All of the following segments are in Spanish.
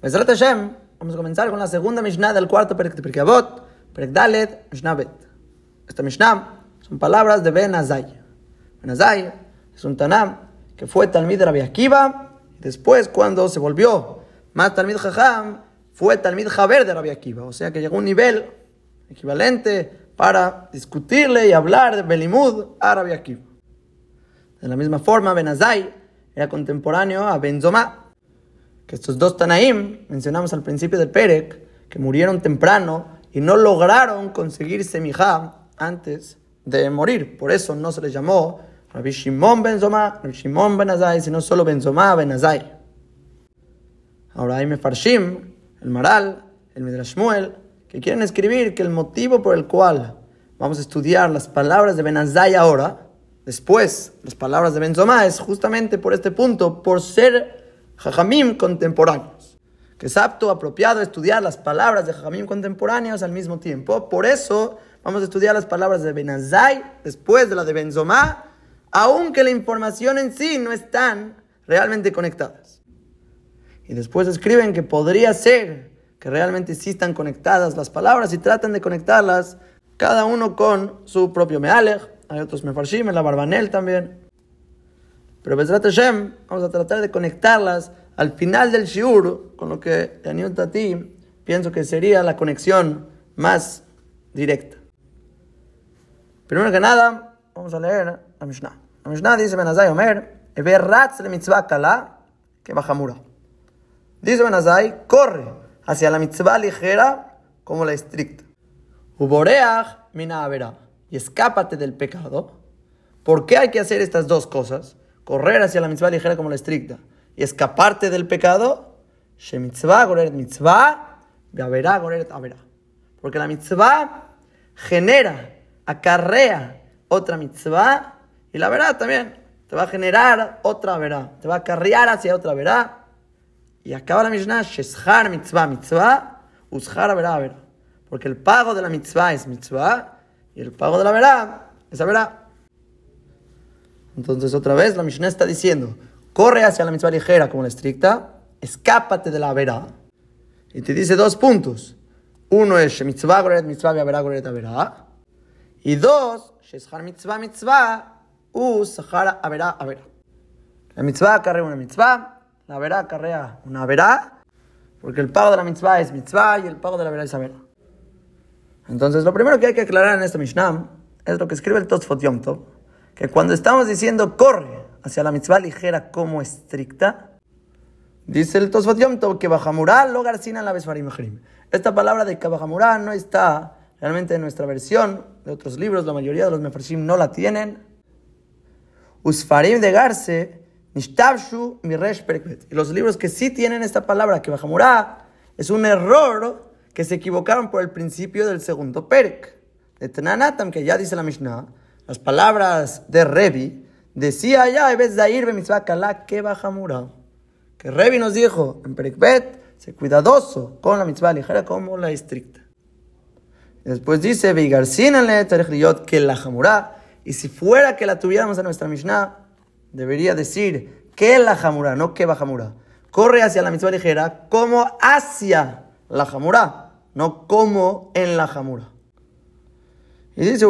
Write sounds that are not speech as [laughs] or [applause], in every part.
Besrat Hashem, vamos a comenzar con la segunda Mishnah del cuarto Perek Avot, Perek Dalet, Mishnah Bet. Esta Mishnah son palabras de Ben Azai. Ben Azai es un Tanam que fue Talmid de Rabbi Akiva, y después cuando se volvió más Talmid Jajam, fue Talmid Jaber de Rabbi Akiva, o sea que llegó a un nivel equivalente para discutirle y hablar de Belimud a Rabbi Akiva. De la misma forma, Ben Azai era contemporáneo a Ben Zomá, que estos dos Tanaim, mencionamos al principio del Perek, que murieron temprano y no lograron conseguir semijá antes de morir. Por eso no se les llamó Rabbi Shimon Ben Zomá, Rabbi Shimon Ben Azai, sino solo Ben Zomá Ben Azai. Ahora hay Mefarshim, el Maral, el Midrash Shmuel, que quieren escribir que el motivo por el cual vamos a estudiar las palabras de Ben Azai ahora, después las palabras de Ben Zomá, es justamente por este punto, por ser Jajamim contemporáneos, que es apto, apropiado estudiar las palabras de Jajamim contemporáneos al mismo tiempo. Por eso vamos a estudiar las palabras de Benazai después de la de Benzomá, aunque la información en sí no están realmente conectadas. Y después escriben que podría ser que realmente sí están conectadas las palabras y tratan de conectarlas cada uno con su propio Mealech. Hay otros Mefarshim, la Barbanel también. Pero Bezrat Hashem, vamos a tratar de conectarlas al final del Shiur, con lo que a ti pienso que sería la conexión más directa. Primero que nada, vamos a leer la Mishnah. La Mishnah dice Benazai Omer, Everratz le mitzvah kala que bajamura. Dice Benazai, corre hacia la mitzvah ligera como la estricta. Uboreach mina. Y escápate del pecado. ¿Por qué hay que hacer estas dos cosas? Correr hacia la mitzvah ligera como la estricta y escaparte del pecado, mitzvah goreret mitzvah, beaverá goreret averá. Porque la mitzvah genera, acarrea otra mitzvah y la verá también te va a generar otra verá, te va a acarrear hacia otra verá. Y acaba la Mishnah, sheshar mitzvah mitzvah, ushar verá verá. Porque el pago de la mitzvah es mitzvah y el pago de la verá es verá. Entonces, otra vez, la Mishnah está diciendo: corre hacia la mitzvah ligera como la estricta, escápate de la verá. Y te dice dos puntos. Uno es mitzvah goret mitzvah verá goret verá. Y dos, sheshar mitzvah mitzvah u sahara averá averá. La mitzvah acarrea una mitzvah, la verá acarrea una verá, porque el pago de la mitzvah es mitzvah y el pago de la verá es averá. Entonces, lo primero que hay que aclarar en esta Mishnah es lo que escribe el Tosfot Yom que cuando estamos diciendo corre hacia la mitzvah ligera como estricta, dice el Tosfot Yom Tov que Bajamurá lo garcina la Besfarim Esta palabra de Bajamurá no está realmente en nuestra versión de otros libros, la mayoría de los Mefarshim no la tienen. Usfarim de Garce, Nishtabshu Miresh Perkvet. Y los libros que sí tienen esta palabra, que es un error que se equivocaron por el principio del segundo Perk. De Tenanatam, que ya dice la Mishnah, las palabras de Revi, decía ya, vez de ir mitzvah kalá que bajamura. Que Revi nos dijo en Perikbet, sé cuidadoso con la mitzvah ligera como la estricta. Después dice, Veigarcínale que la jamurá. Y si fuera que la tuviéramos en nuestra Mishnah, debería decir que la jamurá, no que bajamura. Corre hacia la mitzvah ligera como hacia la jamurá, no como en la jamura. Y dice,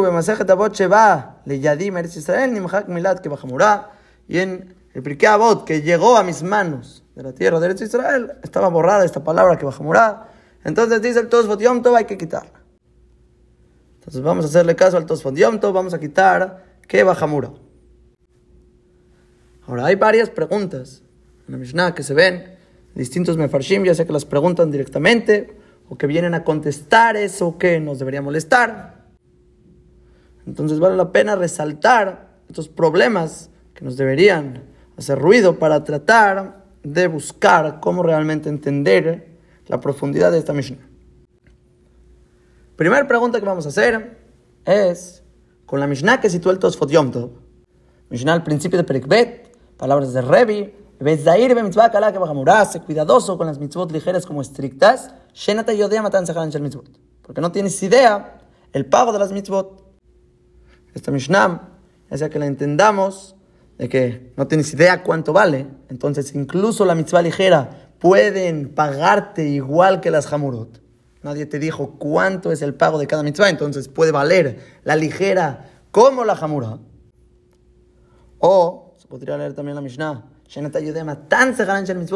le yadim Israel, nimhak milad que bajamurá. Y en el Pirkei Avot, que llegó a mis manos de la tierra de Eretz Israel, estaba borrada esta palabra que bajamurá. Entonces dice el Tosfot Yom Tov, hay que quitarla. Entonces vamos a hacerle caso al Tosfot Yom Tov, vamos a quitar que bajamura. Ahora hay varias preguntas en la Mishnah que se ven, distintos mefarshim, ya sea que las preguntan directamente o que vienen a contestar eso que nos debería molestar. Entonces vale la pena resaltar estos problemas que nos deberían hacer ruido para tratar de buscar cómo realmente entender la profundidad de esta Mishnah. Primera pregunta que vamos a hacer es, con la Mishnah que sitúa el Tosfot Yom Tov, Mishnah al principio de Perikbet, palabras de Revi, Bezair be mitzvah kala que bajamurase, cuidadoso con las mitzvot ligeras como estrictas, Shenata yodea matan shel mitzvot. Porque no tienes idea el pago de las mitzvot esta Mishnah, ya sea que la entendamos, de que no tienes idea cuánto vale, entonces incluso la mitzvah ligera pueden pagarte igual que las hamurot. Nadie te dijo cuánto es el pago de cada mitzvah, entonces puede valer la ligera como la hamura. O se podría leer también la Mishnah.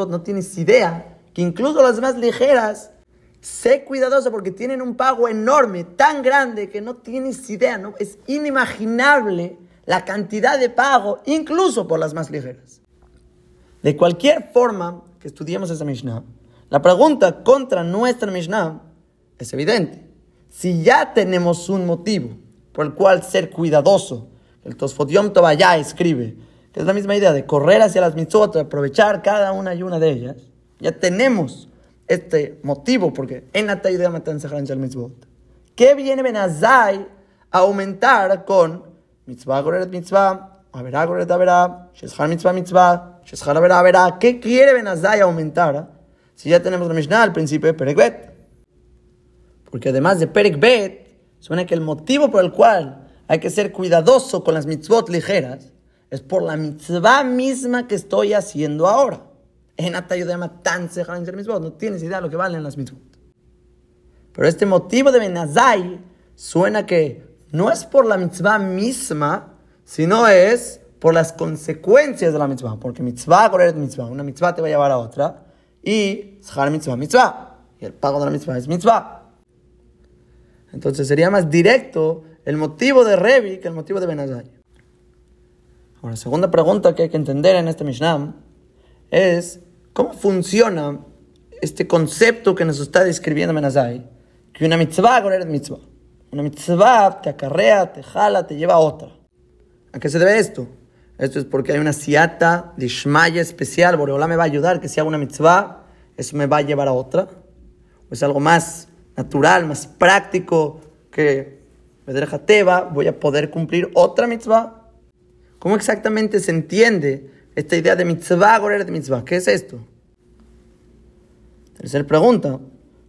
No tienes idea que incluso las más ligeras, sé cuidadoso porque tienen un pago enorme, tan grande que no tienes idea, ¿no? es inimaginable la cantidad de pago, incluso por las más ligeras. De cualquier forma que estudiemos esa Mishnah, la pregunta contra nuestra Mishnah es evidente. Si ya tenemos un motivo por el cual ser cuidadoso, el Tosfot Yom ya escribe, que es la misma idea de correr hacia las mitzvot, aprovechar cada una y una de ellas, ya tenemos este motivo, porque en la idea matan el mitzvot. ¿Qué viene Benazai a aumentar con mitzvah goreret mitzvah, averá goreret averá, sheshar mitzvah mitzvah, sheshar averá averá? ¿Qué quiere Benazai aumentar si ya tenemos la Mishnah al principio de Perekbet? Porque además de Perekbet, suena que el motivo por el cual hay que ser cuidadoso con las mitzvot ligeras es por la mitzvah misma que estoy haciendo ahora. En tan no tienes idea de lo que valen las mitzvot. Pero este motivo de Benazai suena que no es por la mitzvah misma, sino es por las consecuencias de la mitzvah. Porque mitzvah correr mitzvah. Una mitzvah te va a llevar a otra. Y shar mitzvah, mitzvah. Y el pago de la mitzvah es mitzvah. Entonces sería más directo el motivo de Revi que el motivo de Benazai. Ahora, segunda pregunta que hay que entender en este Mishnah es cómo funciona este concepto que nos está describiendo Menazai, que una mitzvah mitzvah. Una mitzvah te acarrea, te jala, te lleva a otra. ¿A qué se debe esto? Esto es porque hay una siata de Shmaya especial. Boreola me va a ayudar que si hago una mitzvah, eso me va a llevar a otra. O es algo más natural, más práctico, que me deja teba, voy a poder cumplir otra mitzvah. ¿Cómo exactamente se entiende esta idea de mitzvah, gorer de mitzvah? ¿Qué es esto? Tercera pregunta.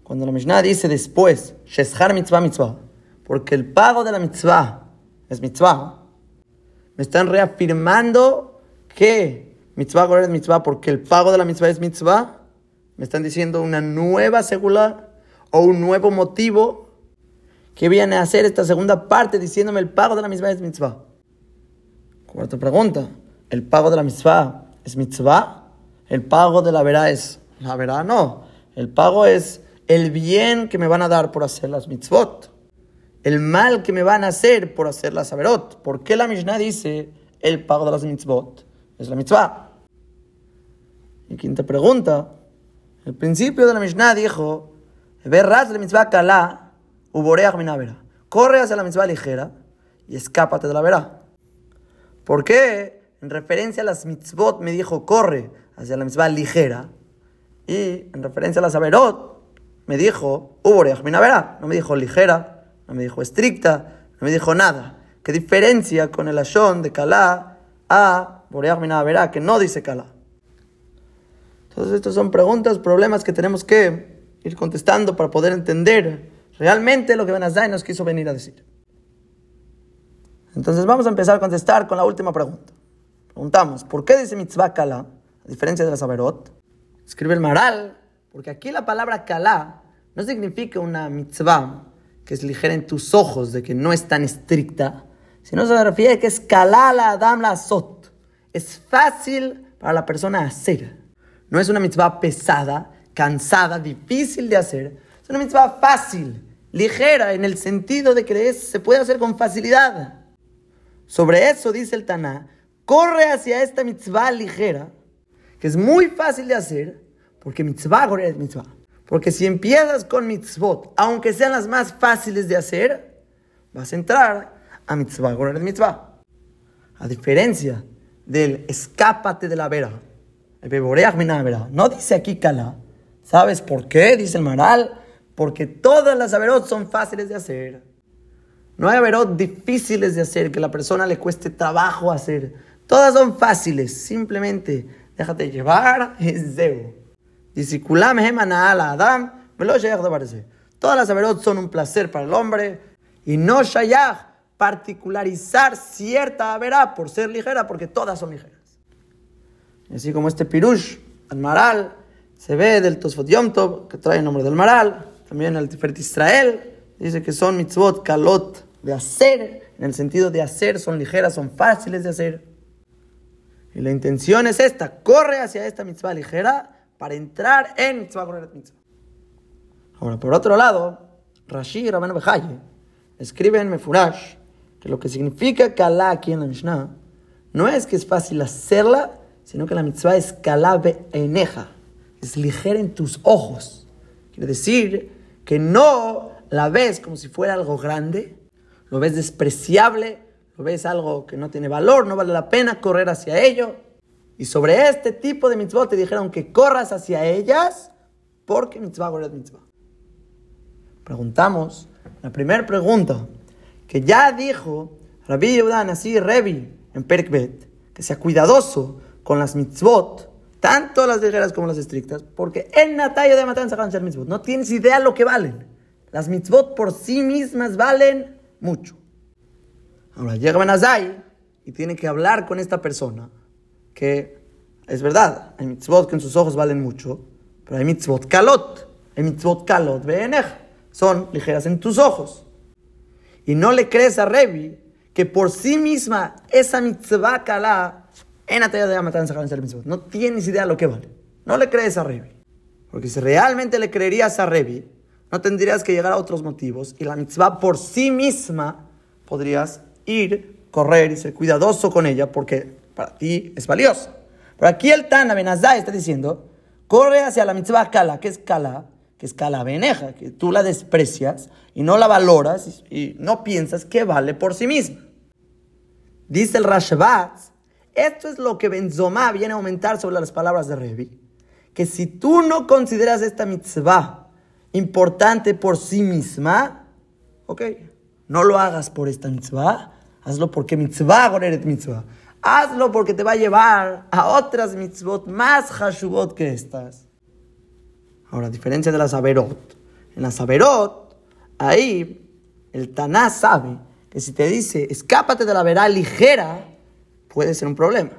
Cuando la Mishnah dice después, Sheshar mitzvah mitzvah, porque el pago de la mitzvah es mitzvah, me están reafirmando que mitzvah gorer de mitzvah, porque el pago de la mitzvah es mitzvah, me están diciendo una nueva secular o un nuevo motivo que viene a hacer esta segunda parte diciéndome el pago de la mitzvah es mitzvah. Cuarta pregunta. ¿El pago de la mitzvah es mitzvah? ¿El pago de la verá es la verá? No. El pago es el bien que me van a dar por hacer las mitzvot. El mal que me van a hacer por hacer las averot. ¿Por qué la Mishnah dice el pago de las mitzvot es la mitzvah? Y quinta pregunta. El principio de la Mishnah dijo, verás la mitzvah kalá, uboreach minavera. Corre hacia la mitzvah ligera y escápate de la verá. ¿Por qué? En referencia a las mitzvot me dijo corre hacia la mitzvah ligera. Y en referencia a las averot me dijo uboreach minavera. No me dijo ligera, no me dijo estricta, no me dijo nada. ¿Qué diferencia con el ashon de kalá a boreach minavera que no dice kalá? Entonces estas son preguntas, problemas que tenemos que ir contestando para poder entender realmente lo que Benazai nos quiso venir a decir. Entonces vamos a empezar a contestar con la última pregunta. Preguntamos, ¿por qué dice mitzvah kala, a diferencia de la saberot? Escribe el maral, porque aquí la palabra kala no significa una mitzvah que es ligera en tus ojos, de que no es tan estricta, sino se refiere a que es kala la adam la sot. Es fácil para la persona hacer. No es una mitzvah pesada, cansada, difícil de hacer. Es una mitzvah fácil, ligera, en el sentido de que se puede hacer con facilidad. Sobre eso dice el Taná, corre hacia esta mitzvah ligera, que es muy fácil de hacer, porque mitzvah es mitzvah. Porque si empiezas con mitzvot, aunque sean las más fáciles de hacer, vas a entrar a mitzvah es mitzvah. A diferencia del escápate de la vera, el beboreach vera, no dice aquí kala. ¿Sabes por qué? Dice el maral, porque todas las averot son fáciles de hacer. No hay averot difíciles de hacer, que la persona le cueste trabajo hacer. Todas son fáciles, simplemente déjate llevar, [laughs] es zeu. Adam, Todas las averot son un placer para el hombre y no shayach particularizar cierta averá por ser ligera, porque todas son ligeras. Así como este pirush, al maral, Se ve del Tosfot Yom Tov, que trae el nombre del Maral, también el Tiferet Israel, dice que son mitzvot kalot de hacer, en el sentido de hacer, son ligeras, son fáciles de hacer. Y la intención es esta, corre hacia esta mitzvah ligera para entrar en mitzvah mitzvah. Ahora, por otro lado, Rashi Rabban Bejaye escribe en Mefurash que lo que significa kalá aquí en la Mishnah no es que es fácil hacerla, sino que la mitzvah es kalá eneja, es ligera en tus ojos. Quiere decir que no la ves como si fuera algo grande, lo ves despreciable, lo ves algo que no tiene valor, no vale la pena correr hacia ello. Y sobre este tipo de mitzvot te dijeron que corras hacia ellas porque mitzvah es mitzvah. Preguntamos, la primera pregunta, que ya dijo Rabbi Yehudan, así Revi, en Perkbet, que sea cuidadoso con las mitzvot, tanto las ligeras como las estrictas, porque en Natalia de a ser mitzvot. No tienes idea lo que valen. Las mitzvot por sí mismas valen mucho. Ahora llega Benazai y tiene que hablar con esta persona, que es verdad, hay mitzvot que en sus ojos valen mucho, pero hay mitzvot kalot, hay mitzvot kalot beenej son ligeras en tus ojos. Y no le crees a Revi que por sí misma esa mitzvah kalá en Ataya de matanza No tienes idea de lo que vale. No le crees a Revi. Porque si realmente le creerías a Revi, no tendrías que llegar a otros motivos y la mitzvah por sí misma podrías ir, correr y ser cuidadoso con ella porque para ti es valiosa. Pero aquí el Tana Benazai está diciendo, corre hacia la mitzvah kala, que es kala, que es calaveneja, que tú la desprecias y no la valoras y, no piensas que vale por sí misma. Dice el Rashbat, esto es lo que Benzomá viene a aumentar sobre las palabras de Revi, que si tú no consideras esta mitzvah importante por sí misma, ok, no lo hagas por esta mitzvah, hazlo porque mitzvah goreret mitzvah. Hazlo porque te va a llevar a otras mitzvot más hashubot que estas. Ahora, a diferencia de las Averot, en las Averot, ahí el Taná sabe que si te dice, escápate de la verá ligera, puede ser un problema.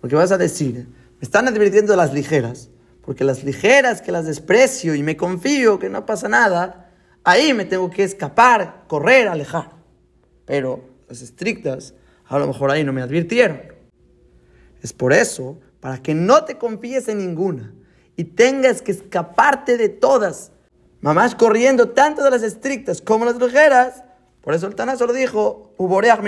Porque vas a decir, me están advirtiendo las ligeras, porque las ligeras que las desprecio y me confío que no pasa nada, ahí me tengo que escapar, correr, alejar. Pero las estrictas, a lo mejor ahí no me advirtieron. Es por eso, para que no te confíes en ninguna, y tengas que escaparte de todas, mamás corriendo tanto de las estrictas como las ligeras, por eso el Taná solo dijo, Uboreach.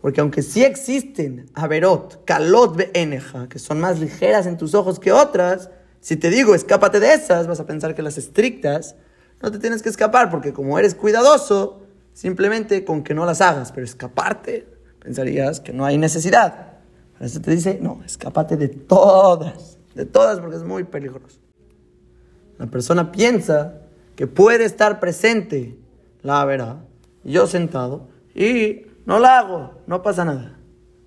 Porque aunque sí existen averot, kalot eneja, que son más ligeras en tus ojos que otras, si te digo escápate de esas, vas a pensar que las estrictas no te tienes que escapar, porque como eres cuidadoso, simplemente con que no las hagas, pero escaparte, pensarías que no hay necesidad. Por eso te dice, no, escápate de todas de todas porque es muy peligroso. La persona piensa que puede estar presente, la verá, yo sentado, y no la hago, no pasa nada.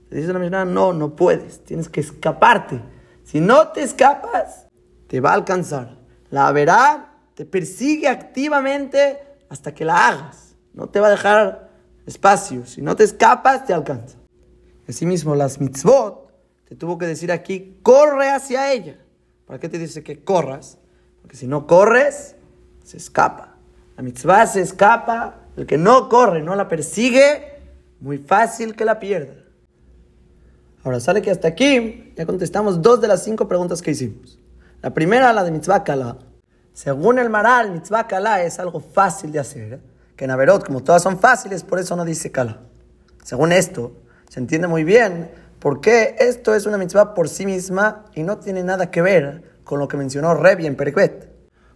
Se dice la misma, no, no puedes, tienes que escaparte. Si no te escapas, te va a alcanzar. La verá te persigue activamente hasta que la hagas. No te va a dejar espacio. Si no te escapas, te alcanza. Asimismo, las mitzvot te tuvo que decir aquí, corre hacia ella. ¿Para qué te dice que corras? Porque si no corres, se escapa. La mitzvah se escapa, el que no corre, no la persigue, muy fácil que la pierda. Ahora sale que hasta aquí ya contestamos dos de las cinco preguntas que hicimos. La primera, la de mitzvah kala. Según el Maral, mitzvah kala es algo fácil de hacer. Que en como todas son fáciles, por eso no dice kala. Según esto, se entiende muy bien porque esto es una mitzvah por sí misma y no tiene nada que ver con lo que mencionó Revi en Perquet.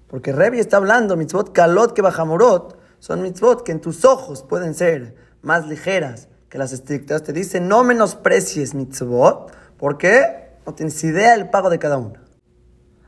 Porque Revi está hablando mitzvot kalot que bajamorot, son mitzvot que en tus ojos pueden ser más ligeras que las estrictas. Te dice no menosprecies mitzvot, porque no tienes idea del pago de cada una.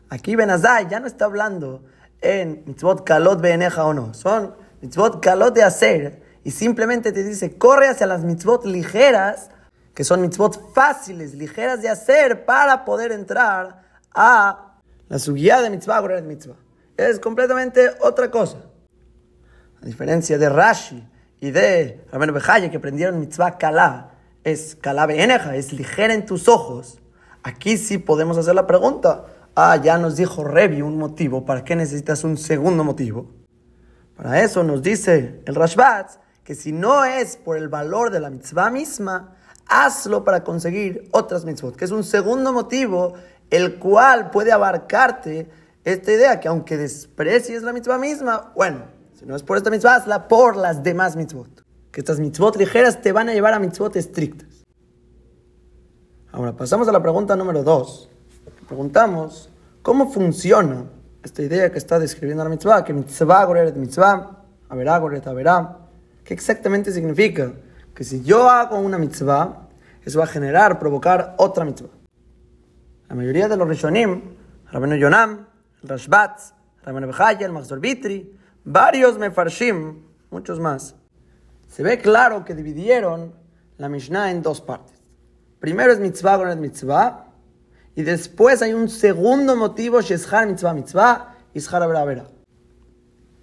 Aquí Benazai ya no está hablando en mitzvot kalot beeneja o no. Son mitzvot kalot de hacer y simplemente te dice corre hacia las mitzvot ligeras que son mitzvot fáciles, ligeras de hacer para poder entrar a la subida de mitzvah, de mitzvah. Es completamente otra cosa. A diferencia de Rashi y de Rabenu Bejaye que aprendieron mitzvah kala, es kala beeneja, es ligera en tus ojos. Aquí sí podemos hacer la pregunta. Ah, ya nos dijo Revi un motivo. ¿Para qué necesitas un segundo motivo? Para eso nos dice el Rashbat que si no es por el valor de la mitzvah misma, hazlo para conseguir otras mitzvot, que es un segundo motivo el cual puede abarcarte esta idea que aunque desprecies la mitzvah misma, bueno, si no es por esta mitzvah, hazla por las demás mitzvot. Que estas mitzvot ligeras te van a llevar a mitzvot estrictas. Ahora pasamos a la pregunta número dos. Preguntamos, ¿cómo funciona esta idea que está describiendo la mitzvah? Que mitzvah goreret mitzvah, haberá goret haberá. ¿Qué exactamente significa? Que si yo hago una mitzvah, eso va a generar, provocar otra mitzvah. La mayoría de los Rishonim, Rabbeinu Yonam, el Rashbatz, Rabbeinu Bechaya, el Machzor Vitri, varios Mefarshim, muchos más, se ve claro que dividieron la Mishnah en dos partes. Primero es mitzvah el mitzvah, y después hay un segundo motivo, Sheshar mitzvah mitzvah, Ishar avera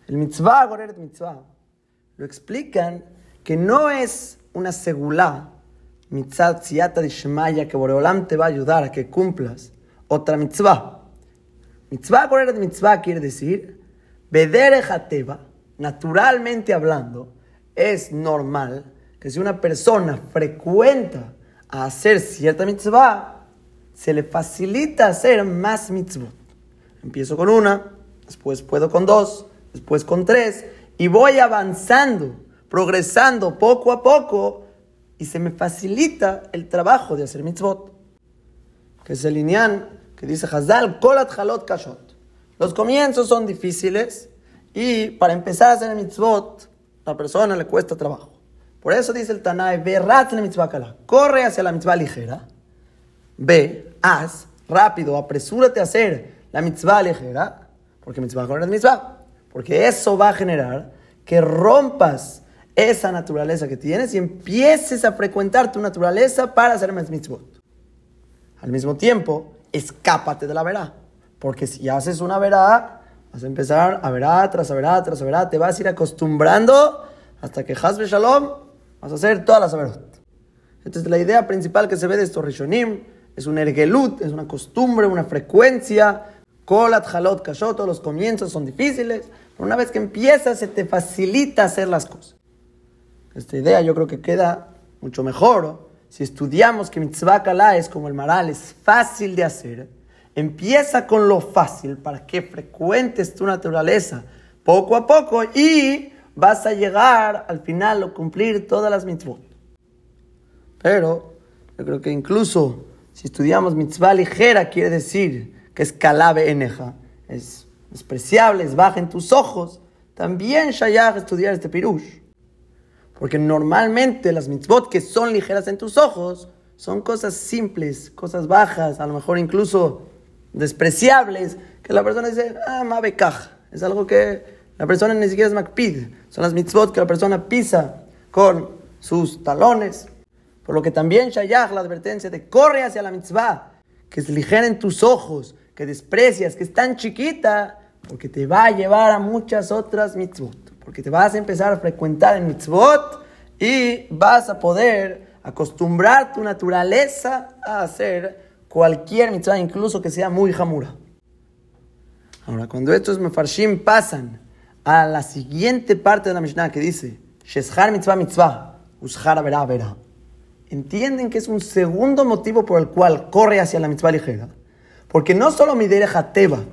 El mitzvah el mitzvah lo explican que no es una segulá, mitzvah tziata de Shemaya, que Boreolam te va a ayudar a que cumplas otra mitzvah. Mitzvah el mitzvah quiere decir, Bederejateva, naturalmente hablando, es normal que si una persona frecuenta a hacer cierta mitzvah, se le facilita hacer más mitzvot. Empiezo con una, después puedo con dos, después con tres, y voy avanzando, progresando poco a poco, y se me facilita el trabajo de hacer mitzvot. Que es el lineal que dice Hazal, kolat halot kashot. Los comienzos son difíciles, y para empezar a hacer mitzvot, la persona le cuesta trabajo. Por eso dice el Tanai, ve rat la mitzvah kala. Corre hacia la mitzvah ligera. Ve, haz, rápido, apresúrate a hacer la mitzvah ligera. Porque mitzvah con es mitzvah. Porque eso va a generar que rompas esa naturaleza que tienes y empieces a frecuentar tu naturaleza para hacer más mitzvot. Al mismo tiempo, escápate de la verá. Porque si haces una verá, Vas a empezar a verá, tras a verá, tras a verá. Te vas a ir acostumbrando hasta que Hasbe Shalom vas a hacer todas las averot. Entonces la idea principal que se ve de estos Rishonim es un ergelut, es una costumbre, una frecuencia. Kolat, halot, kashot, todos los comienzos son difíciles. Pero una vez que empiezas se te facilita hacer las cosas. Esta idea yo creo que queda mucho mejor si estudiamos que mitzvah kala es como el maral, es fácil de hacer Empieza con lo fácil para que frecuentes tu naturaleza poco a poco y vas a llegar al final a cumplir todas las mitzvot. Pero yo creo que incluso si estudiamos mitzvah ligera, quiere decir que es calabe eneja, es despreciable, es baja en tus ojos, también shayach estudiar este pirush. Porque normalmente las mitzvot que son ligeras en tus ojos son cosas simples, cosas bajas, a lo mejor incluso despreciables que la persona dice, ah, mabekaj. Es algo que la persona ni siquiera es makpid. Son las mitzvot que la persona pisa con sus talones. Por lo que también Shayach, la advertencia de corre hacia la mitzvah, que es ligera en tus ojos, que desprecias, que es tan chiquita, porque te va a llevar a muchas otras mitzvot. Porque te vas a empezar a frecuentar en mitzvot y vas a poder acostumbrar tu naturaleza a hacer cualquier mitzvah, incluso que sea muy jamura. Ahora, cuando estos mefarshim pasan a la siguiente parte de la Mishnah que dice, Sheshar mitzvah mitzvah, ushar verá verá, entienden que es un segundo motivo por el cual corre hacia la mitzvah ligera. Porque no solo mi teba,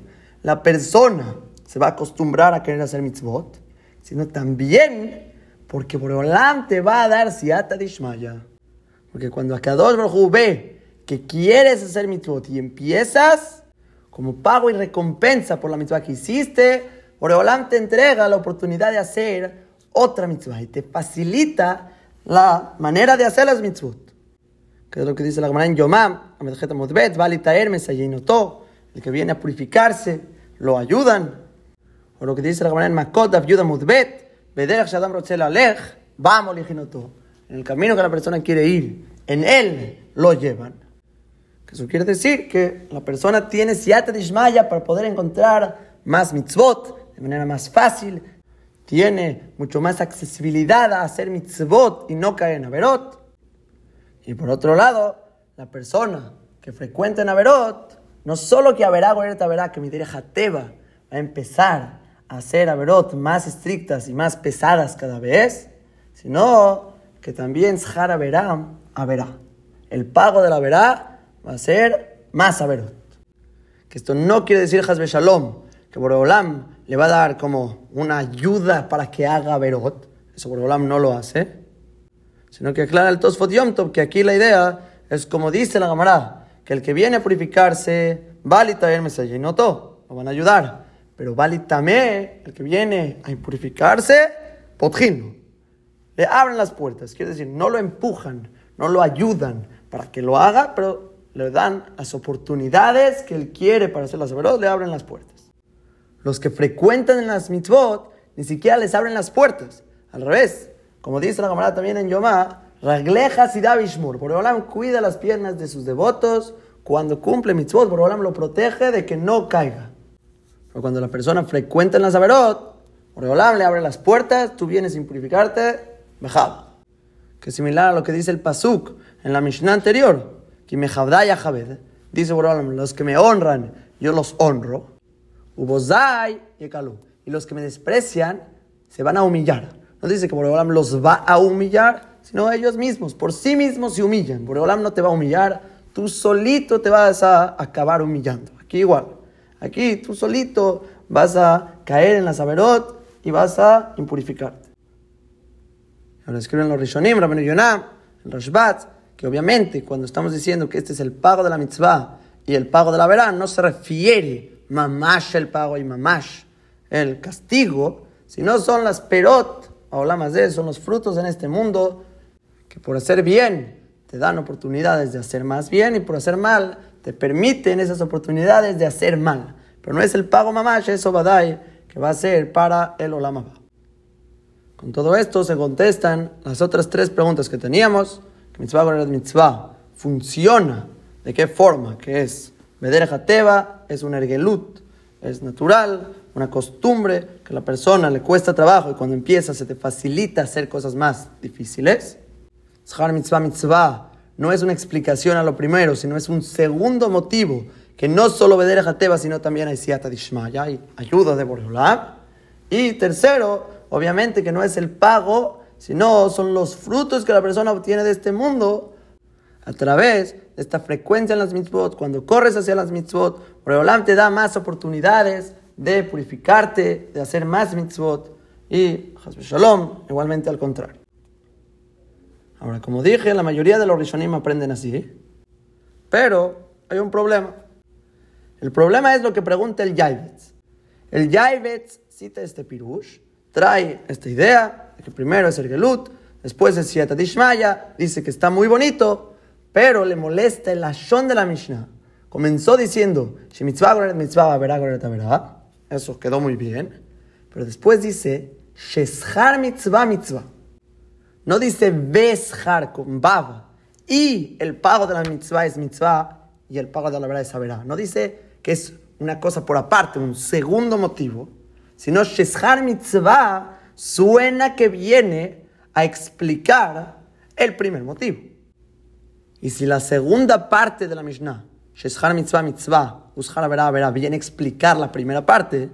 la persona se va a acostumbrar a querer hacer mitzvot, sino también porque Boreolam te va a dar siata dishmaya. Porque cuando Akadosh Baruj ve que quieres hacer mitzvot y empiezas, como pago y recompensa por la mitzvah que hiciste, Oreolam te entrega la oportunidad de hacer otra mitzvah y te facilita la manera de hacer las mitzvot. Que es lo que dice la Gemara en Yomam, el que viene a purificarse, lo ayudan. O lo que dice la Gemara en Makot, vamos, en el camino que la persona quiere ir, en él lo llevan. Eso quiere decir que la persona tiene siata dishmaya para poder encontrar más mitzvot de manera más fácil, tiene mucho más accesibilidad a hacer mitzvot y no caer en averot. Y por otro lado, la persona que frecuenta en averot no solo que Averá, Goreta verá que mi Jateba va a empezar a hacer Averot más estrictas y más pesadas cada vez, sino que también Zhara verá, Averá. El pago de la verá va a ser más Averot. Que esto no quiere decir Hasbe Shalom, que Boreolam le va a dar como una ayuda para que haga Averot. Eso Boreolam no lo hace. Sino que aclara el Tosfot Yom Tov que aquí la idea es como dice la Gamará, que el que viene a purificarse, vale traerme no todo, lo van a ayudar. Pero vale el que viene a impurificarse, potjino. Le abren las puertas, quiere decir, no lo empujan, no lo ayudan para que lo haga, pero le dan las oportunidades que él quiere para hacer las le abren las puertas. Los que frecuentan en las mitzvot, ni siquiera les abren las puertas. Al revés, como dice la camarada también en Yomá, Raglejas y Davishmur. Boreolam cuida las piernas de sus devotos. Cuando cumple mitzvot, Boreolam lo protege de que no caiga. Pero cuando la persona frecuenta en la Saberot, Boreolam le abre las puertas, tú vienes a impurificarte, mejab. Que es similar a lo que dice el Pasuk en la Mishnah anterior. Que me javed. Dice Boreolam, los que me honran, yo los honro. Ubozai y Y los que me desprecian, se van a humillar. No dice que Boreolam los va a humillar, sino ellos mismos, por sí mismos se humillan. Boreolam no te va a humillar, tú solito te vas a acabar humillando. Aquí igual, aquí tú solito vas a caer en la saberot y vas a impurificarte. Ahora escriben los Rishonim, Rabenu Yonah, el Rashbat, que obviamente cuando estamos diciendo que este es el pago de la mitzvah y el pago de la verán, no se refiere mamash el pago y mamash el castigo, sino son las perot, más de son los frutos en este mundo que por hacer bien te dan oportunidades de hacer más bien y por hacer mal te permiten esas oportunidades de hacer mal. Pero no es el pago mamash, eso badai, que va a ser para el olamaba. Con todo esto se contestan las otras tres preguntas que teníamos. Que mitzvah mitzvah funciona. ¿De qué forma? Que es Veder Hateva, es un ergelut, es natural, una costumbre que a la persona le cuesta trabajo y cuando empieza se te facilita hacer cosas más difíciles. Shar mitzvah mitzvah no es una explicación a lo primero, sino es un segundo motivo, que no solo a Jateba, sino también hay siata dishmaya, hay ayuda de Boreolam. Y tercero, obviamente que no es el pago, sino son los frutos que la persona obtiene de este mundo a través de esta frecuencia en las mitzvot. Cuando corres hacia las mitzvot, Boreolam te da más oportunidades de purificarte, de hacer más mitzvot. Y, Shalom, igualmente al contrario. Ahora, como dije, la mayoría de los Rishonim aprenden así. Pero hay un problema. El problema es lo que pregunta el Yaivetz. El Yaivetz cita este pirush, trae esta idea de que primero es el Gelut, después es Siata Dishmaya, dice que está muy bonito, pero le molesta el Ashon de la Mishnah. Comenzó diciendo, Eso quedó muy bien. Pero después dice, mitzvah mitzvah. No dice Beshar con Bab. Y el pago de la mitzvah es mitzvah y el pago de la verdad es saberá. No dice que es una cosa por aparte, un segundo motivo, sino Sheshar mitzvah suena que viene a explicar el primer motivo. Y si la segunda parte de la Mishnah, Sheshar mitzvah mitzvah, Ushar verá verá, viene a explicar la primera parte,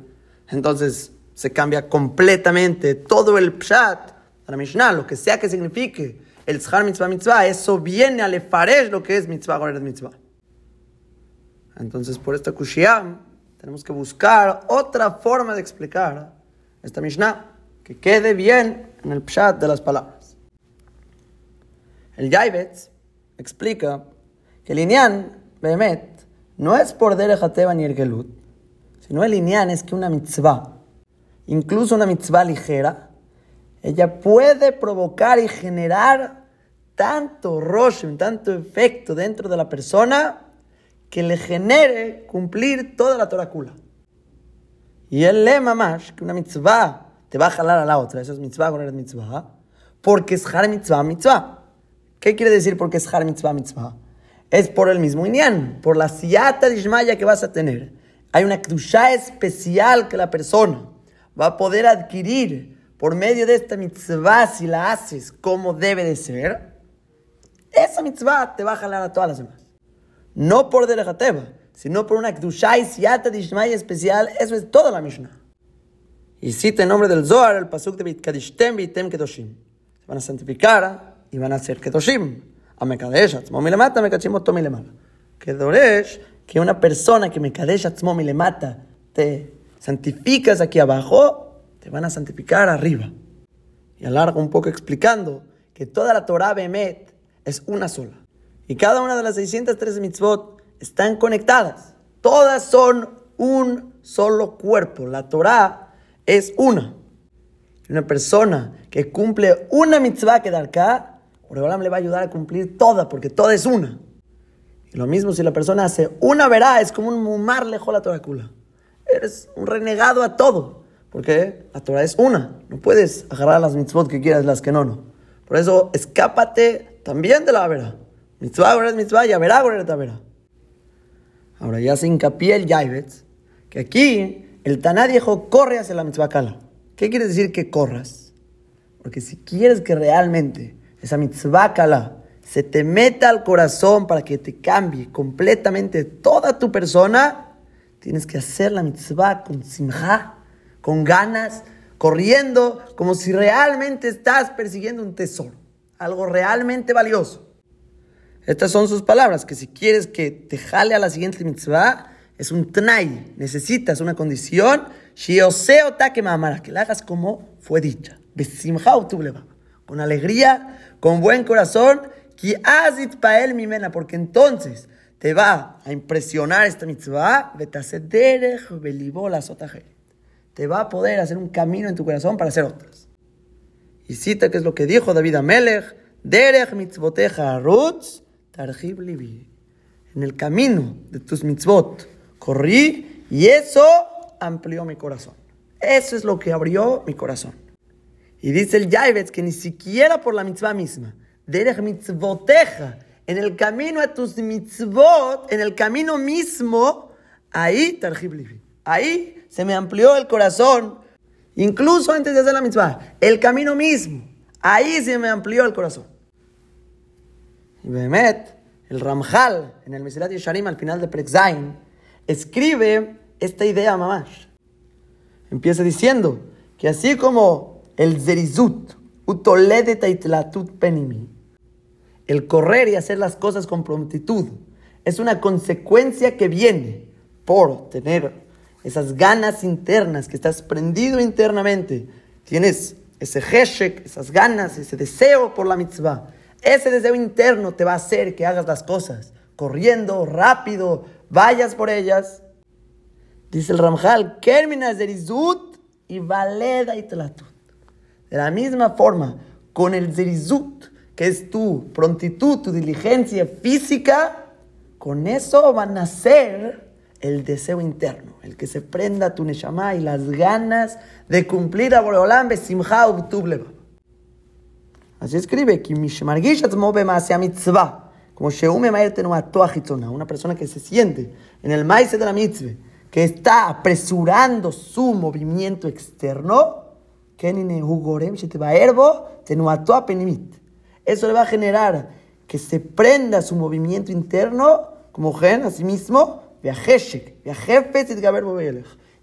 entonces se cambia completamente todo el pshat la Mishnah, lo que sea que signifique el Zhar Mitzvah Mitzvah, eso viene a lefaresh lo que es Mitzvah Goret Mitzvah. Entonces, por esta Kushiyam, tenemos que buscar otra forma de explicar esta Mishnah que quede bien en el pshat de las palabras. El Yaibetz explica que el Inyan, Behemet, no es por Derech ni el Gelut, sino el Inyan es que una mitzvah, incluso una mitzvah ligera, ella puede provocar y generar tanto roshem, tanto efecto dentro de la persona que le genere cumplir toda la Torah. Y el lema más, que una mitzvah te va a jalar a la otra, eso es mitzvah con mitzvah, porque es har mitzvah mitzvah. ¿Qué quiere decir porque es har mitzvah mitzvah? Es por el mismo inyan, por la siyata de que vas a tener. Hay una kdusha especial que la persona va a poder adquirir por medio de esta mitzvah, si la haces como debe de ser, esa mitzvah te va a jalar a todas las demás. No por derejateva, sino por una Kdusha y Siata Dishmai especial. Eso es toda la Mishnah. Y cita en nombre del Zohar el pasuk de Bitkadishtem Bitem Kedoshim. Se van a santificar y van a ser Kedoshim. A Mekadesh, Atzmo Milemata, Mekachim Oto Milemala. Kedoresh, que una persona que Mekadesh, Atzmo Milemata, te santificas aquí abajo, te van a santificar arriba. Y alargo un poco explicando que toda la Torah Bemet es una sola. Y cada una de las 613 mitzvot están conectadas. Todas son un solo cuerpo. La Torah es una. Una persona que cumple una mitzvah que da acá, Boreolam le va a ayudar a cumplir toda, porque toda es una. Y lo mismo si la persona hace una verá, es como un mumar lejos la Torah Eres un renegado a todo, porque la Torah es una. No puedes agarrar las mitzvot que quieras, las que no, no. Por eso, escápate también de la verá. Mitzvah es mitzvah y verá es verá. Ahora ya se hincapié el Yaibetz, que aquí el Taná dijo, corre hacia la mitzvah kala. ¿Qué quiere decir que corras? Porque si quieres que realmente esa mitzvah kala se te meta al corazón para que te cambie completamente toda tu persona, tienes que hacer la mitzvah con simja, con ganas, corriendo, como si realmente estás persiguiendo un tesoro, algo realmente valioso. Estas son sus palabras, que si quieres que te jale a la siguiente mitzvah, es un tnai, necesitas una condición, que la hagas como fue dicha, con alegría, con buen corazón, porque entonces te va a impresionar esta mitzvah, te va a poder hacer un camino en tu corazón para hacer otras. Y cita que es lo que dijo David Amelech, derech mitzvoteja rutz, tarjib En el camino de tus mitzvot, corrí y eso amplió mi corazón. Eso es lo que abrió mi corazón. Y dice el Yaivetz que ni siquiera por la mitzvah misma, derech mitzvoteja, en el camino a tus mitzvot, en el camino mismo, ahí Ahí se me amplió el corazón, incluso antes de hacer la mitzvah. El camino mismo, ahí se me amplió el corazón. Y Behemet, el Ramjal, en el Mesilat Yesharim, al final de Prexain, escribe esta idea mamash. Empieza diciendo que así como el zerizut, penimi, el correr y hacer las cosas con prontitud, es una consecuencia que viene por tener esas ganas internas, que estás prendido internamente, tienes ese heshek, esas ganas, ese deseo por la mitzvah. Ese deseo interno te va a hacer que hagas las cosas corriendo, rápido, vayas por ellas. Dice el Ramjal, Kerminas de Zerizut y Valeda y Telatut. De la misma forma, con el Zerizut, que es tu prontitud, tu diligencia física, con eso van a nacer el deseo interno, el que se prenda tu neshama y las ganas de cumplir a Boreolam besimcha Así escribe, mitzvah una persona que se siente en el maíz de la mitzvah, que está apresurando su movimiento externo, eso le va a generar que se prenda su movimiento interno como gen, a sí mismo,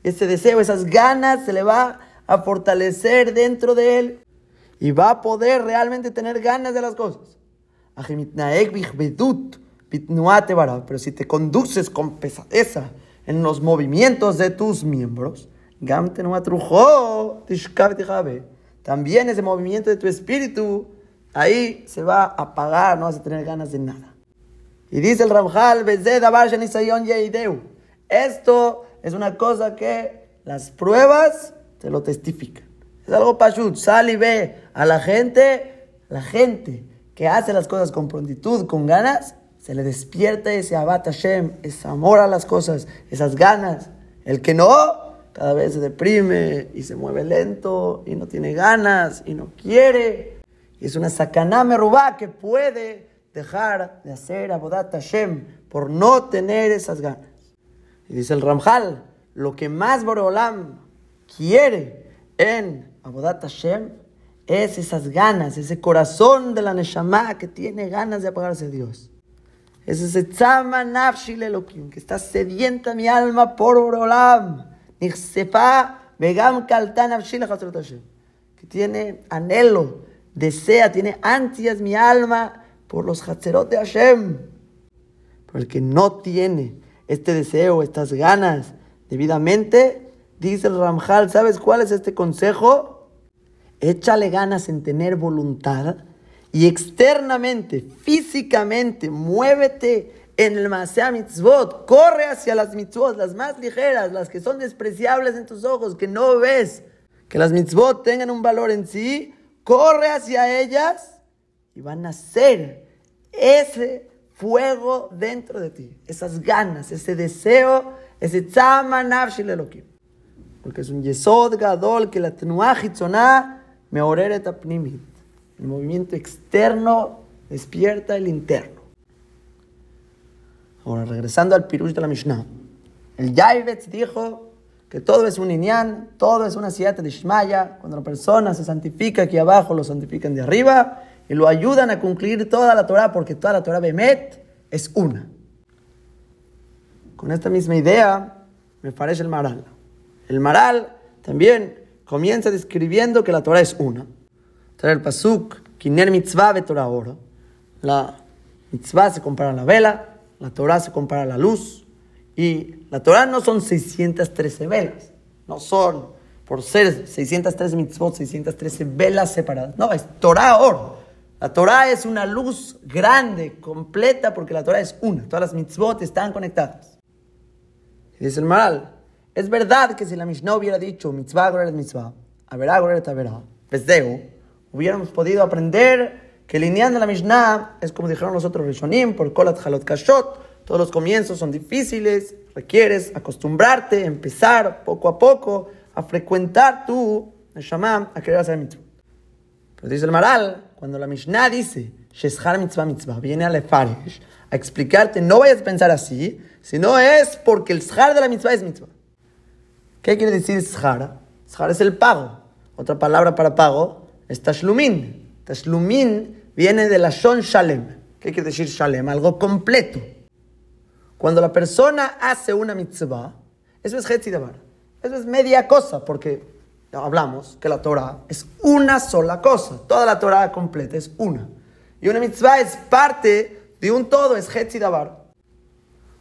ese deseo, esas ganas se le va a fortalecer dentro de él y va a poder realmente tener ganas de las cosas. Pero si te conduces con pesadeza en los movimientos de tus miembros, también ese movimiento de tu espíritu, ahí se va a apagar, no vas a tener ganas de nada. Y dice el Ramjal, esto es una cosa que las pruebas te lo testifican. Es algo pashut. Sal y ve a la gente, la gente que hace las cosas con prontitud, con ganas, se le despierta ese abat Hashem, ese amor a las cosas, esas ganas. El que no, cada vez se deprime y se mueve lento y no tiene ganas y no quiere. Y es una sacaná merubá que puede dejar de hacer abodat Hashem por no tener esas ganas. Y dice el Ramjal, lo que más Boreolam quiere en abodat Hashem es esas ganas, ese corazón de la Neshama que tiene ganas de apagarse a Dios. Es ese tzama nafshi que está sedienta mi alma por Orolam. Que tiene anhelo, desea, tiene ansias mi alma por los Hatzerot de Hashem. Por el que no tiene este deseo, estas ganas debidamente, dice el Ramjal, ¿sabes cuál es este consejo? Échale ganas en tener voluntad y externamente, físicamente, muévete en el Masea Mitzvot, corre hacia las mitzvot, las más ligeras, las que son despreciables en tus ojos, que no ves, que las mitzvot tengan un valor en sí, corre hacia ellas y van a ser ese fuego dentro de ti, esas ganas, ese deseo, ese tzama nafshil elokim. Porque es un yesod gadol que la tenuah me oreret apnimit. El movimiento externo despierta el interno. Ahora, regresando al pirush de la Mishnah. El Yaivetz dijo que todo es un inyan, todo es una siata de Shmaya. Cuando la persona se santifica aquí abajo, lo santifican de arriba y lo ayudan a concluir toda la Torah, porque toda la Torah Bemet es una. Con esta misma idea me parece el Maral. El Maral también comienza describiendo que la Torah es una. Trae el pasuk, Kiner mitzvah Torah oro. La mitzvah se compara a la vela, la Torah se compara a la luz. Y la Torah no son 613 velas, no son, por ser 613 mitzvot, 613 velas separadas. No, es Torah oro. La Torah es una luz grande, completa, porque la Torah es una. Todas las mitzvot están conectadas. Y dice el Maral, es verdad que si la Mishnah hubiera dicho mitzvah, es mitzvah, haberá, goret, haberá, pesdeu, hubiéramos podido aprender que el lineal de la Mishnah es como dijeron los otros Rishonim, por Kolat Halot Kashot, todos los comienzos son difíciles, requieres acostumbrarte, empezar poco a poco a frecuentar tu Neshama, a querer hacer mitzvah. Pero dice el Maral, cuando la Mishnah dice Sheshar mitzvah mitzvah, viene a Lefarish a explicarte, no vayas a pensar así, sino es porque el Shar de la mitzvah es mitzvah. ¿Qué quiere decir Shar? Shar es el pago. Otra palabra para pago es tashlumin. Tashlumin viene de la shon shalem. ¿Qué quiere decir shalem? Algo completo. Cuando la persona hace una mitzvah, eso es hetzidabar. Eso es media cosa, porque hablamos que la Torah es una sola cosa. Toda la Torah completa es una. Y una mitzvah es parte de un todo, es hetzidabar.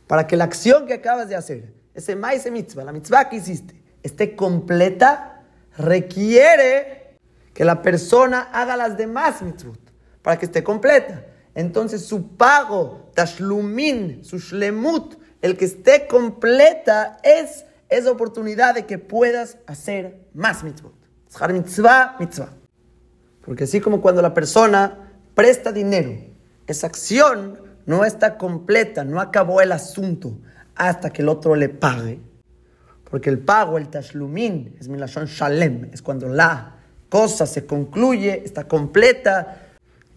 Para que la acción que acabas de hacer, ese maíz mitzvah, la mitzvah que hiciste, esté completa, requiere que la persona haga las demás mitzvot para que esté completa. Entonces su pago, tashlumin, su shlemut, el que esté completa es esa oportunidad de que puedas hacer más mitzvot. mitzvah, mitzvah. Porque así como cuando la persona presta dinero, esa acción no está completa, no acabó el asunto hasta que el otro le pague. Porque el pago, el tashlumin, es milashon shalem, es cuando la cosa se concluye, está completa,